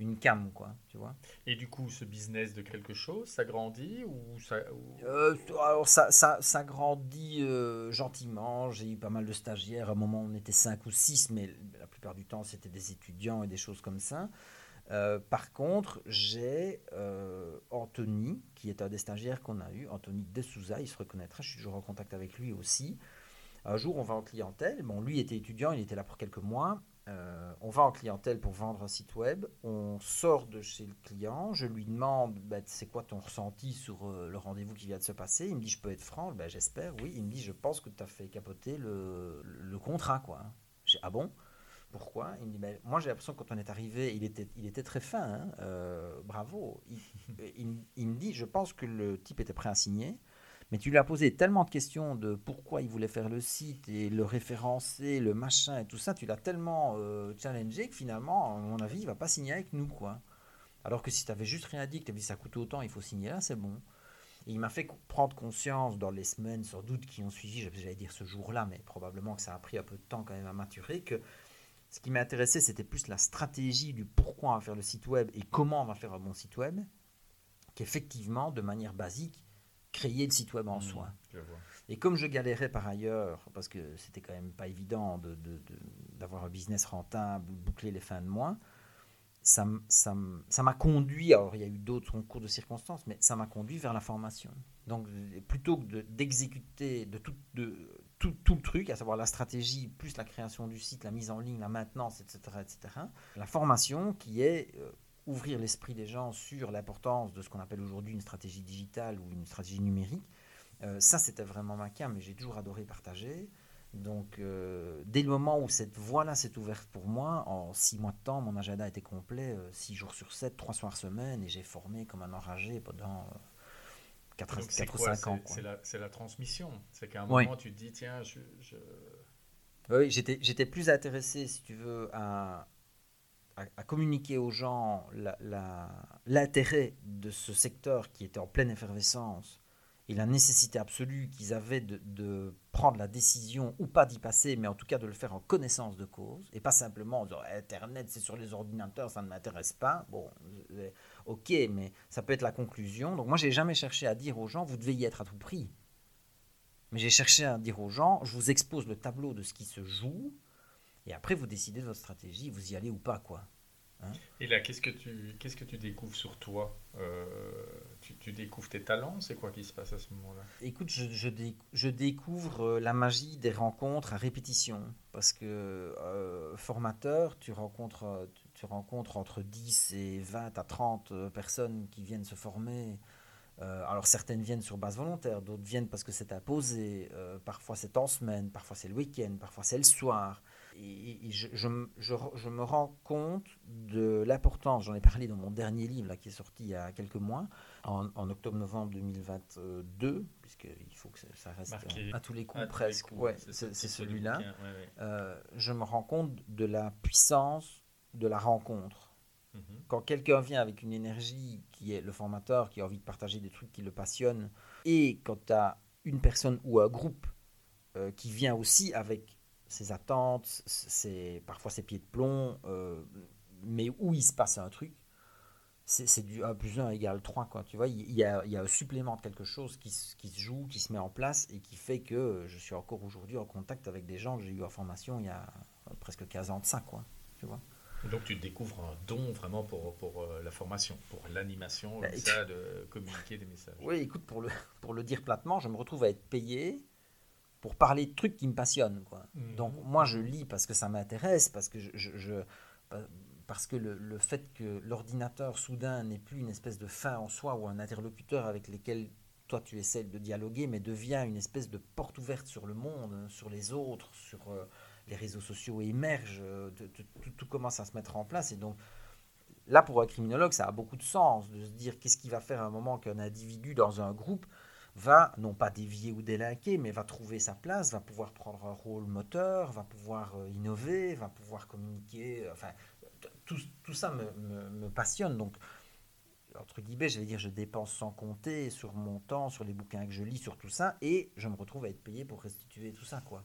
une cam, quoi, tu vois. Et du coup, ce business de quelque chose, ça grandit ou ça. ou- Euh, alors ça, ça, ça grandit euh, gentiment. J'ai eu pas mal de stagiaires. À un moment, on était 5 ou 6, mais la plupart du temps, c'était des étudiants et des choses comme ça. Euh, par contre, j'ai euh, Anthony, qui est un des stagiaires qu'on a eu, Anthony De Souza, il se reconnaîtra, je suis toujours en contact avec lui aussi. Un jour, on va en clientèle. Bon, lui était étudiant, il était là pour quelques mois. Euh, on va en clientèle pour vendre un site web. On sort de chez le client. Je lui demande bah, c'est quoi ton ressenti sur le rendez-vous qui vient de se passer? Il me dit je peux être franc. Ben, J'espère, oui. Il me dit je pense que tu as fait capoter le, le contrat. quoi. J'ai ah bon? Pourquoi Il me dit, moi j'ai l'impression que quand on est arrivé, il était, il était très fin, hein, euh, bravo. Il, me dit, je pense que le type était prêt à signer, mais tu lui as posé tellement de questions de pourquoi il voulait faire le site et le référencer, le machin et tout ça, tu l'as tellement euh, challengé que finalement, à mon avis, il va pas signer avec nous, quoi. Alors que si tu avais juste rien dit, que tu avais dit ça coûte autant, il faut signer là, c'est bon. Et il m'a fait prendre conscience dans les semaines, sans doute, qui ont suivi, j'allais dire ce jour-là, mais probablement que ça a pris un peu de temps quand même à maturer, que ce qui m'intéressait, c'était plus la stratégie du pourquoi on va faire le site web et comment on va faire un bon site web, qu'effectivement, de manière basique, créer le site web en Hmm, soi. Et comme je galérais par ailleurs, parce que c'était quand même pas évident de- de- de- d'avoir un business rentable, boucler les fins de mois, ça m'a conduit, alors il y a eu d'autres concours de circonstances, mais ça m'a conduit vers la formation. Donc, plutôt que d'exécuter de, tout, de, tout, tout, le truc, à savoir la stratégie, plus la création du site, la mise en ligne, la maintenance, etc., etc., la formation qui est euh, ouvrir l'esprit des gens sur l'importance de ce qu'on appelle aujourd'hui une stratégie digitale ou une stratégie numérique. Euh, ça, c'était vraiment ma cam, mais j'ai toujours adoré partager. Donc, euh, dès le moment où cette voie-là s'est ouverte pour moi, en six mois de temps, mon agenda était complet, six jours sur sept, trois soirs semaine, et j'ai formé comme un enragé pendant quatre, ou cinq ans. C'est la, transmission. C'est qu'à un moment, tu te dis, tiens, je. Oui, j'étais plus intéressé, si tu veux, à, à, communiquer aux gens l'intérêt de ce secteur qui était en pleine effervescence et la nécessité absolue qu'ils avaient de, prendre la décision ou pas d'y passer, mais en tout cas de le faire en connaissance de cause, et pas simplement en disant Internet c'est sur les ordinateurs, ça ne m'intéresse pas. Bon, ok, mais ça peut être la conclusion. Donc moi j'ai jamais cherché à dire aux gens vous devez y être à tout prix. Mais j'ai cherché à dire aux gens je vous expose le tableau de ce qui se joue, et après, vous décidez de votre stratégie, vous y allez ou pas, quoi. Hein. et là, qu'est-ce que tu qu'est-ce que tu découvres sur toi? Euh, tu, découvres tes talents? C'est quoi qui se passe à ce moment-là? Écoute, je, je, découvre euh, la magie des rencontres à répétition. Parce que euh, formateur, tu rencontres, tu, rencontres entre 10 et 20 à 30 personnes qui viennent se former. alors certaines viennent sur base volontaire, d'autres viennent parce que c'est imposé. parfois c'est en semaine, parfois c'est le week-end, parfois c'est le soir et, je, je, je, me rends compte de l'importance, j'en ai parlé dans mon dernier livre là, qui est sorti il y a quelques mois, en, octobre-novembre 2022, puisqu'il faut que ça reste à tous les coups presque, ouais, c'est celui-là. Euh, je me rends compte de la puissance de la rencontre. Mhm. Quand quelqu'un vient avec une énergie qui est le formateur, qui a envie de partager des trucs qui le passionnent, et quand tu as une personne ou un groupe euh, qui vient aussi avec ses attentes, c'est parfois ses pieds de plomb, euh, mais où il se passe un truc, c'est du 1 plus 1 égale 3. Quoi, tu vois, il y, a, il y a un supplément de quelque chose qui, qui, se joue, qui se met en place et qui fait que je suis encore aujourd'hui en contact avec des gens que j'ai eu en formation il y a presque 15 ans de ça. Quoi, tu vois. Donc tu découvres un don vraiment pour, pour euh, la formation, pour l'animation, bah, ça, de communiquer des messages. Oui, écoute, pour le, pour le dire platement, je me retrouve à être payé pour parler de trucs qui me passionnent. Quoi. Mhm. Donc moi je lis parce que ça m'intéresse, parce que, je, parce que le, fait que l'ordinateur soudain n'est plus une espèce de fin en soi ou un interlocuteur avec lequel toi tu essaies de dialoguer, mais devient une espèce de porte ouverte sur le monde, sur les autres, sur euh, les réseaux sociaux émergent, euh, tout, commence à se mettre en place. Et donc là pour un criminologue ça a beaucoup de sens de se dire qu'est-ce qui va faire à un moment qu'un individu dans un groupe va non pas dévier ou délinquer, mais va trouver sa place, va pouvoir prendre un rôle moteur, va pouvoir euh, innover, va pouvoir communiquer. Euh, enfin, tout, ça me, me, passionne. Donc, entre guillemets, je vais dire, je dépense sans compter sur mon temps, sur les bouquins que je lis, sur tout ça, et je me retrouve à être payé pour restituer tout ça, quoi.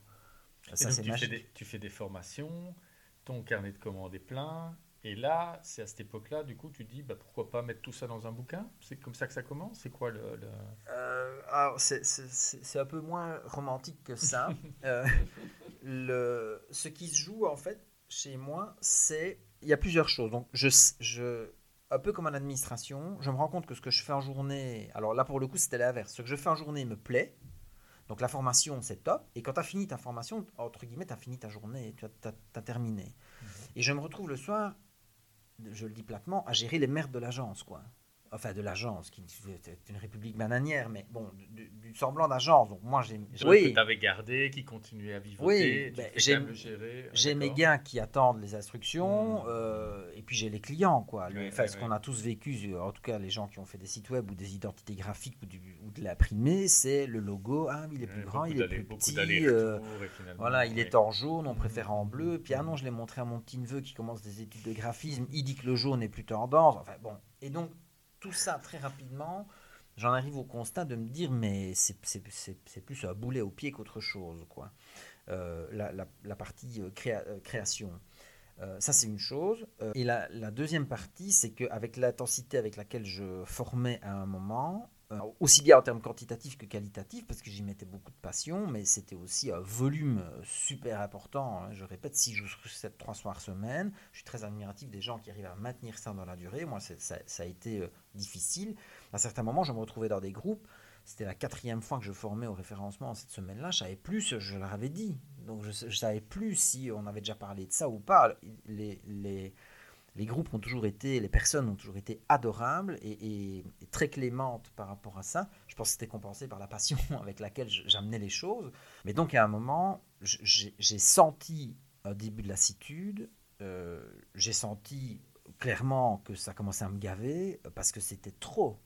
Ça, tu, fais des, tu fais des formations, ton carnet de commandes est plein, et là, c'est à cette époque-là, du coup, tu dis, bah, pourquoi pas mettre tout ça dans un bouquin? C'est comme ça que ça commence? C'est quoi le... Euh, alors, c'est un peu moins romantique que ça. *laughs* euh, le, ce qui se joue, en fait, chez moi, c'est... Il y a plusieurs choses. Donc, je, je, un peu comme en administration, je me rends compte que ce que je fais en journée... Alors là, pour le coup, c'était l'inverse. Ce que je fais en journée me plaît. Donc la formation, c'est top. Et quand tu as fini ta formation, entre guillemets, tu as fini ta journée, tu as, as, terminé. Mhm. Et je me retrouve le soir je le dis platement, à gérer les merdes de l'agence, quoi enfin de l'agence, qui est une république bananière, mais bon, du, semblant d'agence. Donc moi j'ai. Oui. Que tu avais gardé, qui continuait à vivre. Oui, ben, j'ai mes gars qui attendent les instructions, mmh. euh, et puis j'ai les clients, quoi. enfin, ce qu'on a tous vécu, en tout cas les gens qui ont fait des sites web ou des identités graphiques ou, ou de l'imprimer, c'est le logo. Ah, il est plus grand, il est plus petit. Euh, voilà, il est en jaune, on préfère en bleu. Puis ah non, je l'ai montré à mon petit neveu qui commence des études de graphisme. Il dit que le jaune est plus tendance. Enfin bon, et donc tout ça très rapidement, j'en arrive au constat de me dire, mais c'est plus un boulet au pied qu'autre chose, quoi. Euh, la, partie euh, euh, création. ça, c'est une chose. et la, la, deuxième partie, c'est qu'avec l'intensité avec laquelle je formais à un moment, aussi bien en termes quantitatifs que qualitatifs, parce que j'y mettais beaucoup de passion, mais c'était aussi un volume euh, super important. Hein. Je répète, 6 jours sur 7, 3 soirs semaine. Je suis très admiratif des gens qui arrivent à maintenir ça dans la durée. Moi, ça, a été euh, difficile. À certains moments, je me retrouvais dans des groupes c'était la quatrième fois que je formais au référencement cette semaine-là. Je savais plus, je leur avais dit. Donc je ne savais plus si on avait déjà parlé de ça ou pas. Les, les, groupes ont toujours été, les personnes ont toujours été adorables et, très clémentes par rapport à ça. Je pense que c'était compensé par la passion *laughs* avec laquelle j'amenais les choses. Mais donc à un moment, j'ai senti un début de lassitude. Euh, j'ai senti clairement que ça commençait à me gaver parce que c'était trop.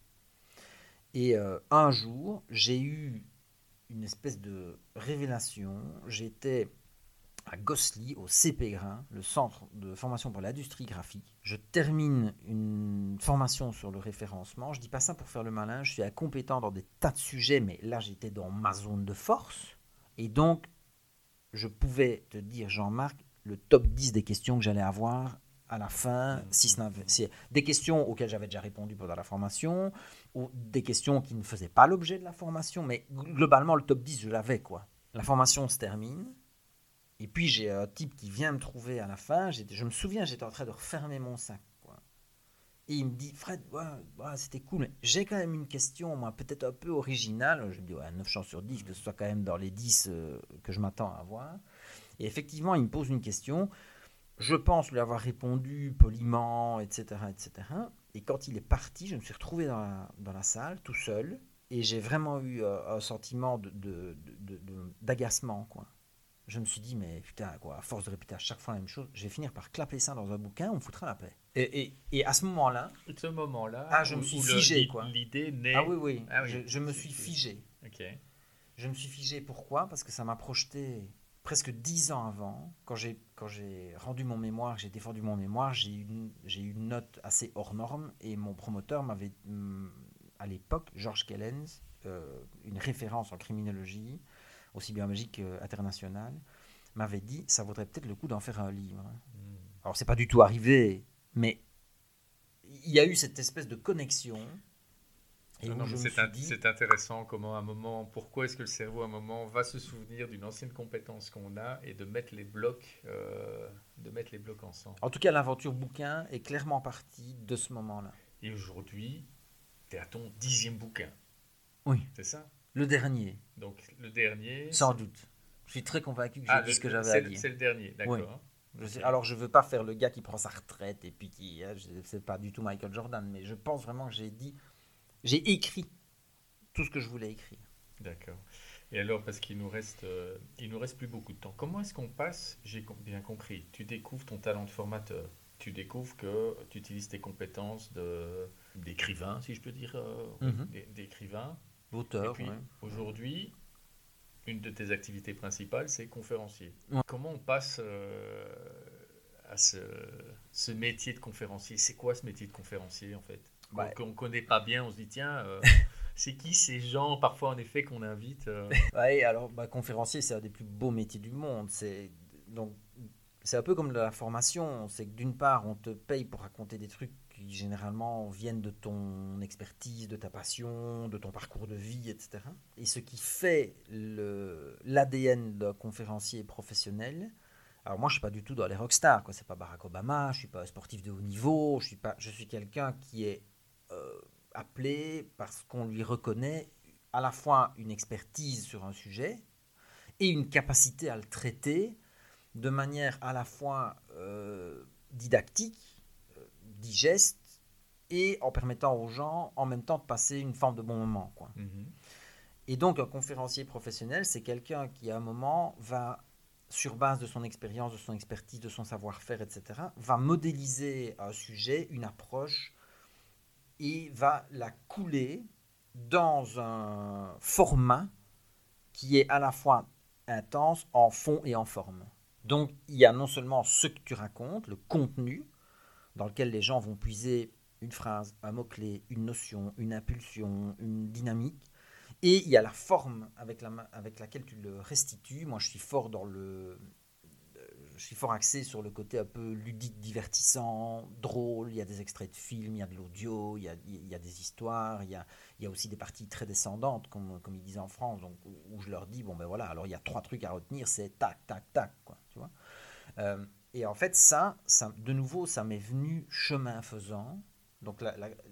Et euh, un jour, j'ai eu une espèce de révélation. J'étais à Gossely, au CP Grain, le centre de formation pour l'industrie graphique. Je termine une formation sur le référencement. Je dis pas ça pour faire le malin, je suis incompétent dans des tas de sujets, mais là j'étais dans ma zone de force. Et donc, je pouvais te dire, Jean-Marc, le top 10 des questions que j'allais avoir à la fin, si n'avait, des questions auxquelles j'avais déjà répondu pendant la formation, ou des questions qui ne faisaient pas l'objet de la formation, mais globalement, le top 10, je l'avais, quoi. La formation se termine, et puis j'ai un type qui vient me trouver à la fin, je me souviens, j'étais en train de refermer mon sac. Et il me dit, Fred, c'était cool, mais j'ai quand même une question, peut-être un peu originale. Je me dis, ouais, 9 chances sur 10, que ce soit quand même dans les 10 euh, que je m'attends à avoir. Et effectivement, il me pose une question je pense lui avoir répondu poliment, etc., etc. Et quand il est parti, je me suis retrouvé dans la, salle, tout seul, et j'ai vraiment eu euh, un sentiment d'agacement. Je me suis dit, mais putain, quoi, à force de répéter à chaque fois la même chose, je vais finir par clapper ça dans un bouquin, on me foutra la paix. Et, et, à ce moment-là... Ce moment-là... Ah, je me suis figé, quoi. L'idée naît... Ah oui, oui, ah je, je, me suis figé. Ok. Je me suis figé, pourquoi? Parce que ça m'a projeté presque dix ans avant, quand j'ai, quand j'ai rendu mon mémoire, j'ai défendu mon mémoire, j'ai eu, une, j'ai eu une note assez hors norme et mon promoteur m'avait, mm, à l'époque, Georges Kellens, euh, une référence en criminologie, aussi bien magique qu'internationale, m'avait dit ça vaudrait peut-être le coup d'en faire un livre. Hmm. Alors c'est pas du tout arrivé, mais il y a eu cette espèce de connexion c'est intéressant comment un moment, pourquoi est-ce que le cerveau à un moment va se souvenir d'une ancienne compétence qu'on a et de mettre les blocs, euh, de mettre les blocs ensemble. En tout cas, l'aventure bouquin est clairement partie de ce moment-là. Et aujourd'hui, tu es à ton dixième bouquin. Oui. C'est ça? Le dernier. Donc le dernier. Sans doute. Je suis très convaincu que j'ai ah, dit ce que j'avais à dire. C'est le dernier, d'accord. alors je veux pas faire le gars qui prend sa retraite et puis qui, hein, c'est pas du tout Michael Jordan, mais je pense vraiment que j'ai dit j'ai écrit tout ce que je voulais écrire. D'accord. Et alors, parce qu'il nous reste, euh, il nous reste plus beaucoup de temps. Comment est-ce qu'on passe J'ai bien compris. Tu découvres ton talent de formateur. Tu découvres que tu utilises tes compétences de d'écrivain, si je peux dire, euh, mhm. d'écrivain. Puis aujourd'hui, une de tes activités principales, c'est conférencier. Comment on passe euh, à ce, ce métier de conférencier? C'est quoi ce métier de conférencier en fait? Qu'on ne connaît pas bien, on se dit tiens, euh, *laughs* c'est qui ces gens parfois en effet qu'on invite euh? Oui, alors bah, conférencier, c'est un des plus beaux métiers du monde. C'est donc c'est un peu comme de la formation, c'est que d'une part on te paye pour raconter des trucs qui généralement viennent de ton expertise, de ta passion, de ton parcours de vie, etc. Et ce qui fait l'ADN d'un conférencier professionnel, alors moi, je suis pas du tout dans les rockstars, quoi. C'est pas Barack Obama, je suis pas sportif de haut niveau, je suis pas, je suis quelqu'un qui est euh, appelé parce qu'on lui reconnaît à la fois une expertise sur un sujet et une capacité à le traiter de manière à la fois euh, didactique, euh, digeste, et en permettant aux gens en même temps de passer une forme de bon moment. Quoi. Mm-hmm. Et donc un conférencier professionnel, c'est quelqu'un qui à un moment va, sur base de son expérience, de son expertise, de son savoir-faire, etc., va modéliser un sujet, une approche, et va la couler dans un format qui est à la fois intense en fond et en forme. Donc il y a non seulement ce que tu racontes, le contenu, dans lequel les gens vont puiser une phrase, un mot-clé, une notion, une impulsion, une dynamique, et il y a la forme avec, la, avec laquelle tu le restitues. Moi je suis fort dans le, je suis fort axé sur le côté un peu ludique, divertissant, drôle. Il y a des extraits de films, il y a de l'audio, il, y a des histoires, il y a, aussi des parties très descendantes, comme, comme ils disaient en France, donc, où je leur dis bon ben voilà, alors il y a trois trucs à retenir, c'est tac, tac, tac, quoi, Euh, et en fait, ça, ça, de nouveau, ça m'est venu chemin faisant. Donc,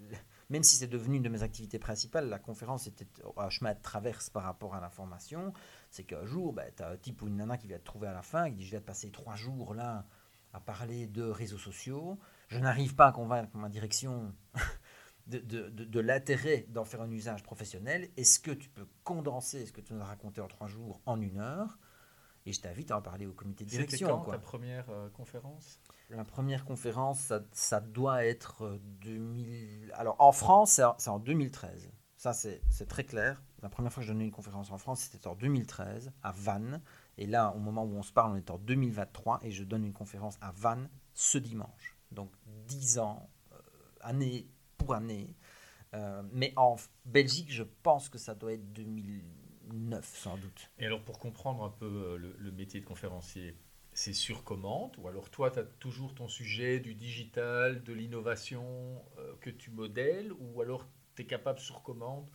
*laughs* même si c'est devenu une de mes activités principales, la conférence était un chemin de traverse par rapport à l'information. C'est qu'un jour, ben, tu as un type ou une nana qui vient te trouver à la fin, qui dit Je vais te passer trois jours là à parler de réseaux sociaux. Je n'arrive pas à convaincre ma direction *laughs* de, de, de, l'intérêt d'en faire un usage professionnel. Est-ce que tu peux condenser ce que tu nous as raconté en trois jours en une heure? Et je t'invite à en parler au comité de direction. C'était quand ta première euh, conférence? La première conférence, ça, ça, doit être 2000. Euh, Alors en France, c'est en 2013. Ça, c'est très clair. La première fois que je donnais une conférence en France, c'était en 2013, à Vannes. Et là, au moment où on se parle, on est en 2023 et je donne une conférence à Vannes ce dimanche. Donc 10 ans, euh, année pour année. Euh, mais en Belgique, je pense que ça doit être 2009 sans doute. Et alors pour comprendre un peu euh, le, métier de conférencier, c'est sur commande ou alors toi, tu as toujours ton sujet du digital, de l'innovation que tu modèles ou alors tu es capable sur commande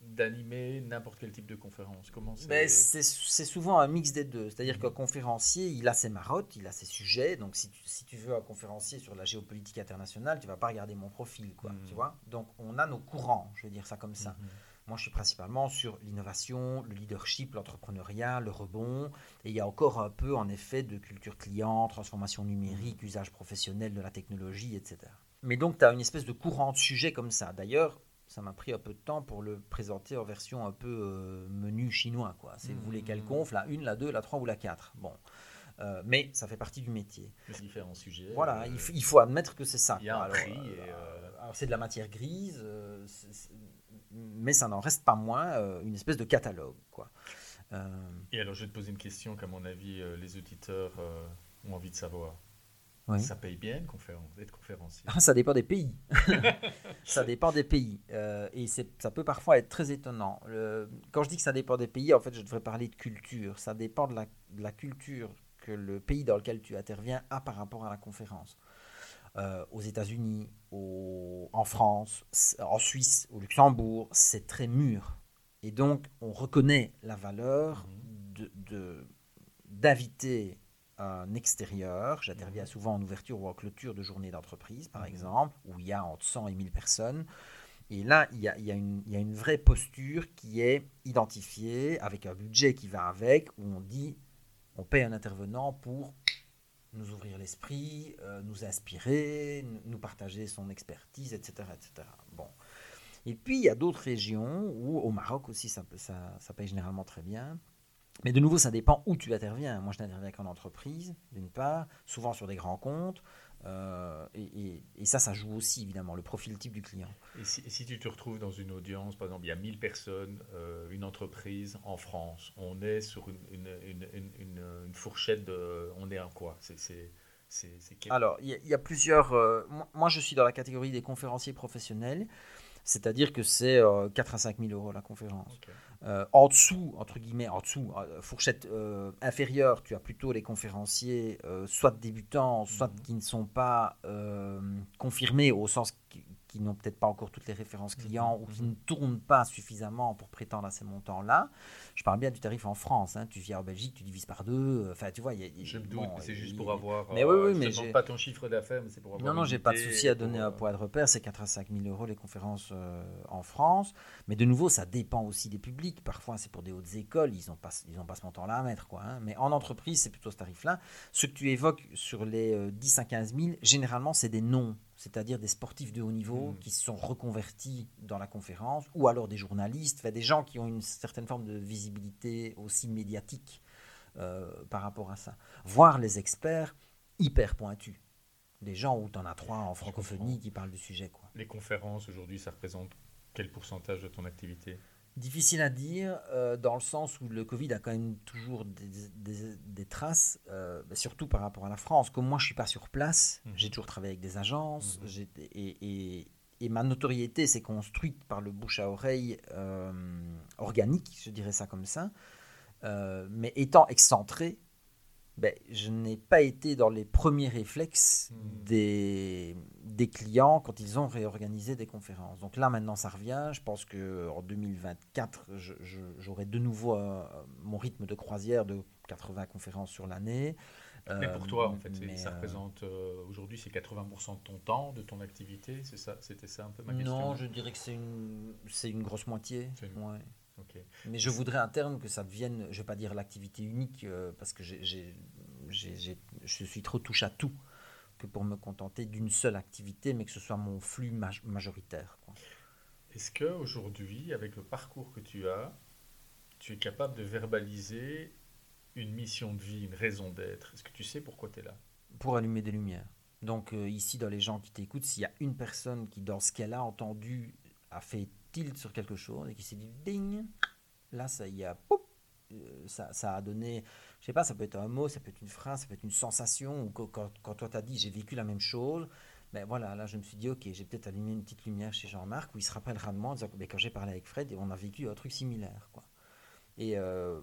d'animer n'importe quel type de conférence? Comment c'est? C'est souvent un mix des deux. C'est-à-dire mhm. qu'un conférencier, il a ses marottes, il a ses sujets. Donc, si tu, si tu, veux un conférencier sur la géopolitique internationale, tu vas pas regarder mon profil. Quoi, tu mhm. vois? Donc, on a nos courants, je vais dire ça comme ça. Mhm. Moi, je suis principalement sur l'innovation, le leadership, l'entrepreneuriat, le rebond. Et il y a encore un peu, en effet, de culture client, transformation numérique, usage professionnel de la technologie, etc. Mais donc, tu as une espèce de courant de sujets comme ça. D'ailleurs, ça m'a pris un peu de temps pour le présenter en version un peu euh, menu chinois. Quoi. C'est vous voulez quelle mmh. conf, la 1, la 2, la 3 ou la 4. Bon. Euh, mais ça fait partie du métier. Différents sujets. Voilà, euh, il, faut admettre que c'est ça. Il y a un prix. c'est de la matière grise, mais ça n'en reste pas moins une espèce de catalogue. Quoi. Et alors, je vais te poser une question qu'à mon avis, les auditeurs ont envie de savoir. Ça paye bien d'être conférencier? Ah, Ça dépend des pays. *laughs* ça dépend des pays. Euh, et ça peut parfois être très étonnant. quand je dis que ça dépend des pays, en fait, je devrais parler de culture. Ça dépend de la, culture que le pays dans lequel tu interviens a par rapport à la conférence. Euh, aux États-Unis, en France, en Suisse, au Luxembourg, c'est très mûr. Et donc, on reconnaît la valeur mmh. de d'inviter un extérieur. J'interviens souvent en ouverture ou en clôture de journée d'entreprise, par mhm. exemple, où il y a entre 100 et 1000 personnes. Et là, il y, a, il, y a une, il y, a, une, vraie posture qui est identifiée avec un budget qui va avec, où on dit on paye un intervenant pour nous ouvrir l'esprit, euh, nous inspirer, nous partager son expertise, etc. etc. Bon. Et puis, il y a d'autres régions où, au Maroc aussi, ça, ça, ça paye généralement très bien, mais de nouveau, ça dépend où tu interviens. Moi, je n'interviens qu'en entreprise, d'une part, souvent sur des grands comptes. Euh, et, ça, ça joue aussi, évidemment, le profil type du client. Et si, tu te retrouves dans une audience, par exemple, il y a 1000 personnes, euh, une entreprise en France, on est sur une, une, fourchette de... On est en quoi? C'est, Alors, il y, a plusieurs... Euh, moi, je suis dans la catégorie des conférenciers professionnels. C'est-à-dire que c'est 4 à 5 000 euros la conférence. Euh, en dessous, entre guillemets, en dessous, euh, fourchette euh, inférieure, tu as plutôt les conférenciers, soit débutants, soit mhm. qui ne sont pas confirmés au sens qui n'ont peut-être pas encore toutes les références mhm. clients ou qui mhm. ne tournent pas suffisamment pour prétendre à ces montants-là. Je parle bien du tarif en France. Hein. Tu viens en Belgique, tu divises par deux. Enfin, tu vois, y a, je me doute, c'est juste pour avoir. Mais oui, oui, mais je pas ton chiffre d'affaires, mais c'est pour avoir. Non, non, j'ai pas de souci à donner un poids de repère. C'est 4 à 5 000 euros les conférences en France. Mais de nouveau, ça dépend aussi des publics. Parfois, c'est pour des hautes écoles, ils n'ont pas, ils ont pas ce montant-là à mettre. Quoi, hein. Mais en entreprise, c'est plutôt ce tarif-là. Ce que tu évoques sur les 10 à 15 000, généralement, c'est des noms c'est-à-dire des sportifs de haut niveau hmm. qui se sont reconvertis dans la conférence, ou alors des journalistes, des gens qui ont une certaine forme de visibilité aussi médiatique euh, par rapport à ça. Voir les experts hyper pointus. Des gens où tu en as trois en francophonie qui parlent du sujet. Quoi. Les conférences aujourd'hui, ça représente quel pourcentage de ton activité? Difficile à dire, euh, dans le sens où le Covid a quand même toujours des, traces, euh, surtout par rapport à la France. Comme moi, je ne suis pas sur place, mhm. j'ai toujours travaillé avec des agences, mhm. et, et, ma notoriété s'est construite par le bouche à oreille euh, organique, je dirais ça comme ça. mais étant excentré, ben, je n'ai pas été dans les premiers réflexes hmm. des, des clients quand ils ont réorganisé des conférences. Donc là, maintenant, ça revient. Je pense qu'en 2024, j'aurai de nouveau euh, mon rythme de croisière de 80 conférences sur l'année. Mais pour toi, en fait, Euh, ça euh, représente euh, aujourd'hui c'est 80% de ton temps, de ton activité, c'est ça, c'était ça un peu ma question. Non, je dirais que c'est une, c'est une grosse moitié. Une- ouais. Mais je voudrais à terme que ça devienne, je vais pas dire l'activité unique, euh, parce que je suis trop touche à tout, que pour me contenter d'une seule activité, mais que ce soit mon flux maj- majoritaire. Est-ce que aujourd'hui, avec le parcours que tu as, tu es capable de verbaliser une mission de vie, une raison d'être? Est-ce que tu sais pourquoi tu es là? Pour allumer des lumières. Donc euh, ici, dans les gens qui t'écoutent, s'il y a une personne qui, dans ce qu'elle a entendu, a fait tilt sur quelque chose et qui s'est dit ding, là, ça y a, euh, ça, ça a donné, je sais pas, ça peut être un mot, ça peut être une phrase, ça peut être une sensation, ou quand, quand, toi t'as dit j'ai vécu la même chose, ben voilà, là je me suis dit ok, j'ai peut-être allumé une petite lumière chez Jean-Marc où il se rappellera de moi en disant ben, quand j'ai parlé avec Fred, on a vécu un truc similaire. Quoi. Et euh,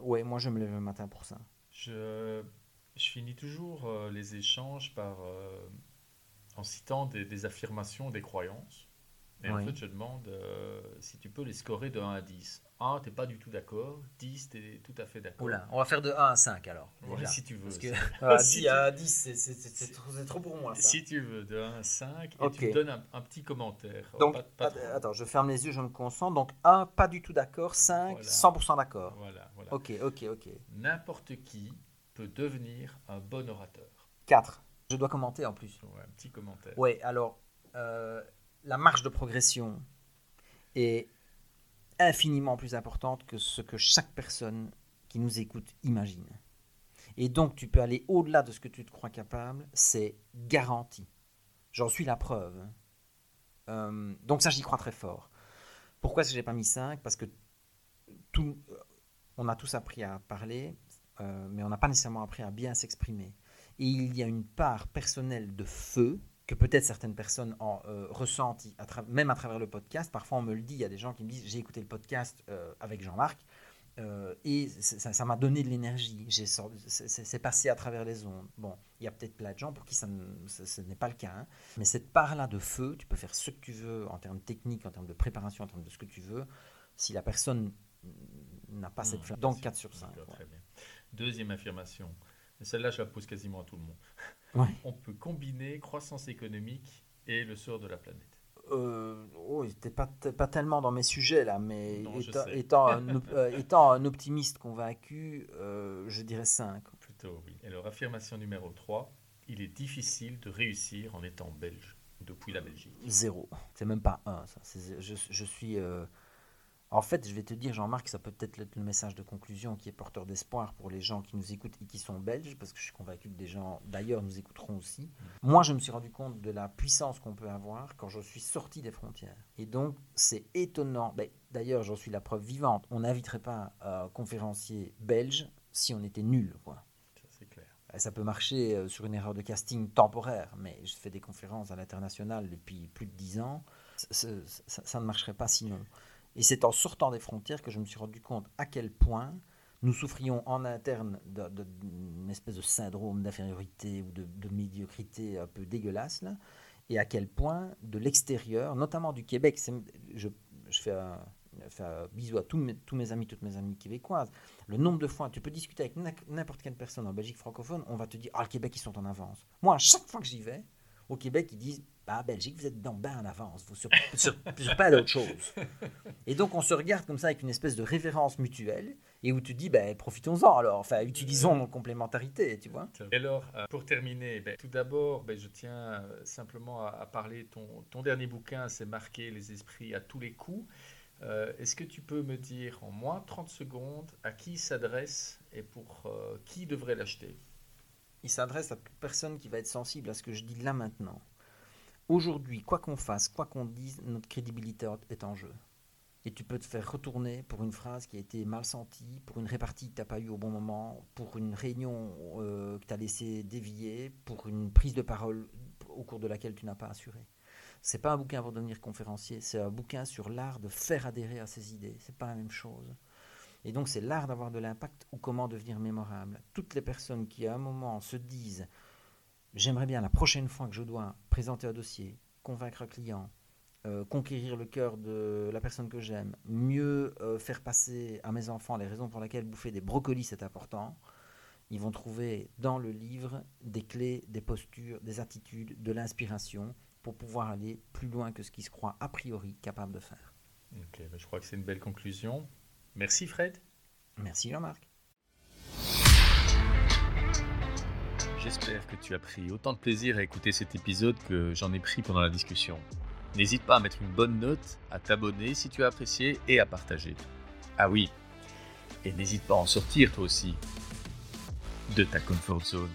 ouais, moi je me lève le matin pour ça. je, je finis toujours euh, les échanges par, en citant des affirmations, des croyances. Et en fait, je demande euh, si tu peux les scorer de 1 à 10. 1, tu n'es pas du tout d'accord. 10, tu es tout à fait d'accord. Oula, on va faire de 1 à 5 alors. Ouais, si tu veux. Parce que *laughs* à *laughs* si 10, tu- à 10, c'est- trop, trop pour moi. Ça. Si tu veux, de 1 à 5, et Ok. tu me donnes un, un petit commentaire. Donc, Pas- pas trop. attends, je ferme les yeux, je me concentre. Donc 1, pas du tout d'accord. 5, Voilà. 100% d'accord. Voilà, voilà. Ok, ok, ok. N'importe qui peut devenir un bon orateur. 4. Je dois commenter en plus. Ouais, un petit commentaire. Ouais, alors, euh, la marge de progression est infiniment plus importante que ce que chaque personne qui nous écoute imagine. Et donc, tu peux aller au-delà de ce que tu te crois capable, c'est garanti. J'en suis la preuve. Euh, donc ça, j'y crois très fort. Pourquoi est-ce j'ai pas mis 5 Parce que tout, euh, on a tous appris à parler, euh, mais on n'a pas nécessairement appris à bien s'exprimer. Et il y a une part personnelle de feu que peut-être certaines personnes en, euh, ressentent, à même à travers le podcast. Parfois, on me le dit, il y a des gens qui me disent, j'ai écouté le podcast euh, avec Jean-Marc, euh, et ça m'a donné de l'énergie. C'est passé à travers les ondes. Bon, il y a peut-être plein de gens pour qui ça ne- ce, ce n'est pas le cas. hein. Mais cette part-là de feu, tu peux faire ce que tu veux en termes techniques, en termes de préparation, en termes de ce que tu veux. Si la personne n'a pas cette Mmh, flamme. bien Donc sûr. 4 sur 5. D'accord, Très bien. Deuxième affirmation. Et Celle-là, je la pose quasiment à tout le monde. *laughs* Ouais. On peut combiner croissance économique et le sort de la planète. Euh, oh, t'es pas, t'es pas tellement dans mes sujets là, mais Non, étant, un, *laughs* euh, étant un optimiste convaincu, euh, je dirais 5. Plutôt, oui. Et alors, affirmation numéro 3. Il est difficile de réussir en étant belge, depuis la Belgique. Zéro. C'est même pas 1. Ça. C'est zé- Je, je suis. Euh, En fait, je vais te dire, Jean-Marc, ça peut peut-être être le message de conclusion qui est porteur d'espoir pour les gens qui nous écoutent et qui sont belges, parce que je suis convaincu que des gens d'ailleurs nous écouteront aussi. Moi, je me suis rendu compte de la puissance qu'on peut avoir quand je suis sorti des frontières. Et donc, c'est étonnant. Ben, d'ailleurs, j'en suis la preuve vivante. On n'inviterait pas un conférencier belge si on était nul, quoi. Ça, c'est clair. Ça peut marcher euh, sur une erreur de casting temporaire, mais je fais des conférences à l'international depuis plus de 10 ans. Ça ne marcherait pas sinon. Et c'est en sortant des frontières que je me suis rendu compte à quel point nous souffrions en interne d'une espèce de syndrome d'infériorité ou de, médiocrité un peu dégueulasse, et à quel point de l'extérieur, notamment du Québec, je, fais un, bisou à tous mes, amis, toutes mes amies québécoises, le nombre de fois, tu peux discuter avec n'im- n'importe quelle personne en Belgique francophone, on va te dire, ah, le Québec, ils sont en avance. Moi, à chaque fois que j'y vais, au Québec, ils disent, bah, Belgique, vous êtes dans bien en avance, vous sur, sur, sur pas d'autre chose. Et donc, on se regarde comme ça avec une espèce de révérence mutuelle, et où tu dis, ben, profitons-en alors, enfin, utilisons nos complémentarités, tu vois. Et alors, euh, pour terminer, ben, tout d'abord, ben, je tiens euh, simplement à, à parler. Ton, ton dernier bouquin, c'est Marquer les esprits à tous les coups. Euh, Est-ce que tu peux me dire en moins de 30 secondes à qui il s'adresse et pour euh, qui devrait l'acheter? Il s'adresse à toute personne qui va être sensible à ce que je dis là maintenant. Aujourd'hui, quoi qu'on fasse, quoi qu'on dise, notre crédibilité est en jeu. Et tu peux te faire retourner pour une phrase qui a été mal sentie, pour une répartie que tu n'as pas eue au bon moment, pour une réunion euh, que tu as laissé dévier, pour une prise de parole au cours de laquelle tu n'as pas assuré. C'est pas un bouquin pour devenir conférencier, c'est un bouquin sur l'art de faire adhérer à ses idées. C'est pas la même chose. Et donc c'est l'art d'avoir de l'impact ou comment devenir mémorable. Toutes les personnes qui à un moment se disent j'aimerais bien la prochaine fois que je dois présenter un dossier, convaincre un client, euh, conquérir le cœur de la personne que j'aime, mieux euh, faire passer à mes enfants les raisons pour lesquelles bouffer des brocolis c'est important, ils vont trouver dans le livre des clés, des postures, des attitudes, de l'inspiration pour pouvoir aller plus loin que ce qu'ils se croient a priori capables de faire. Ok, bah, je crois que c'est une belle conclusion. Merci Fred. Merci Jean-Marc. J'espère que tu as pris autant de plaisir à écouter cet épisode que j'en ai pris pendant la discussion. N'hésite pas à mettre une bonne note, à t'abonner si tu as apprécié et à partager. Ah oui, et n'hésite pas à en sortir toi aussi de ta comfort zone.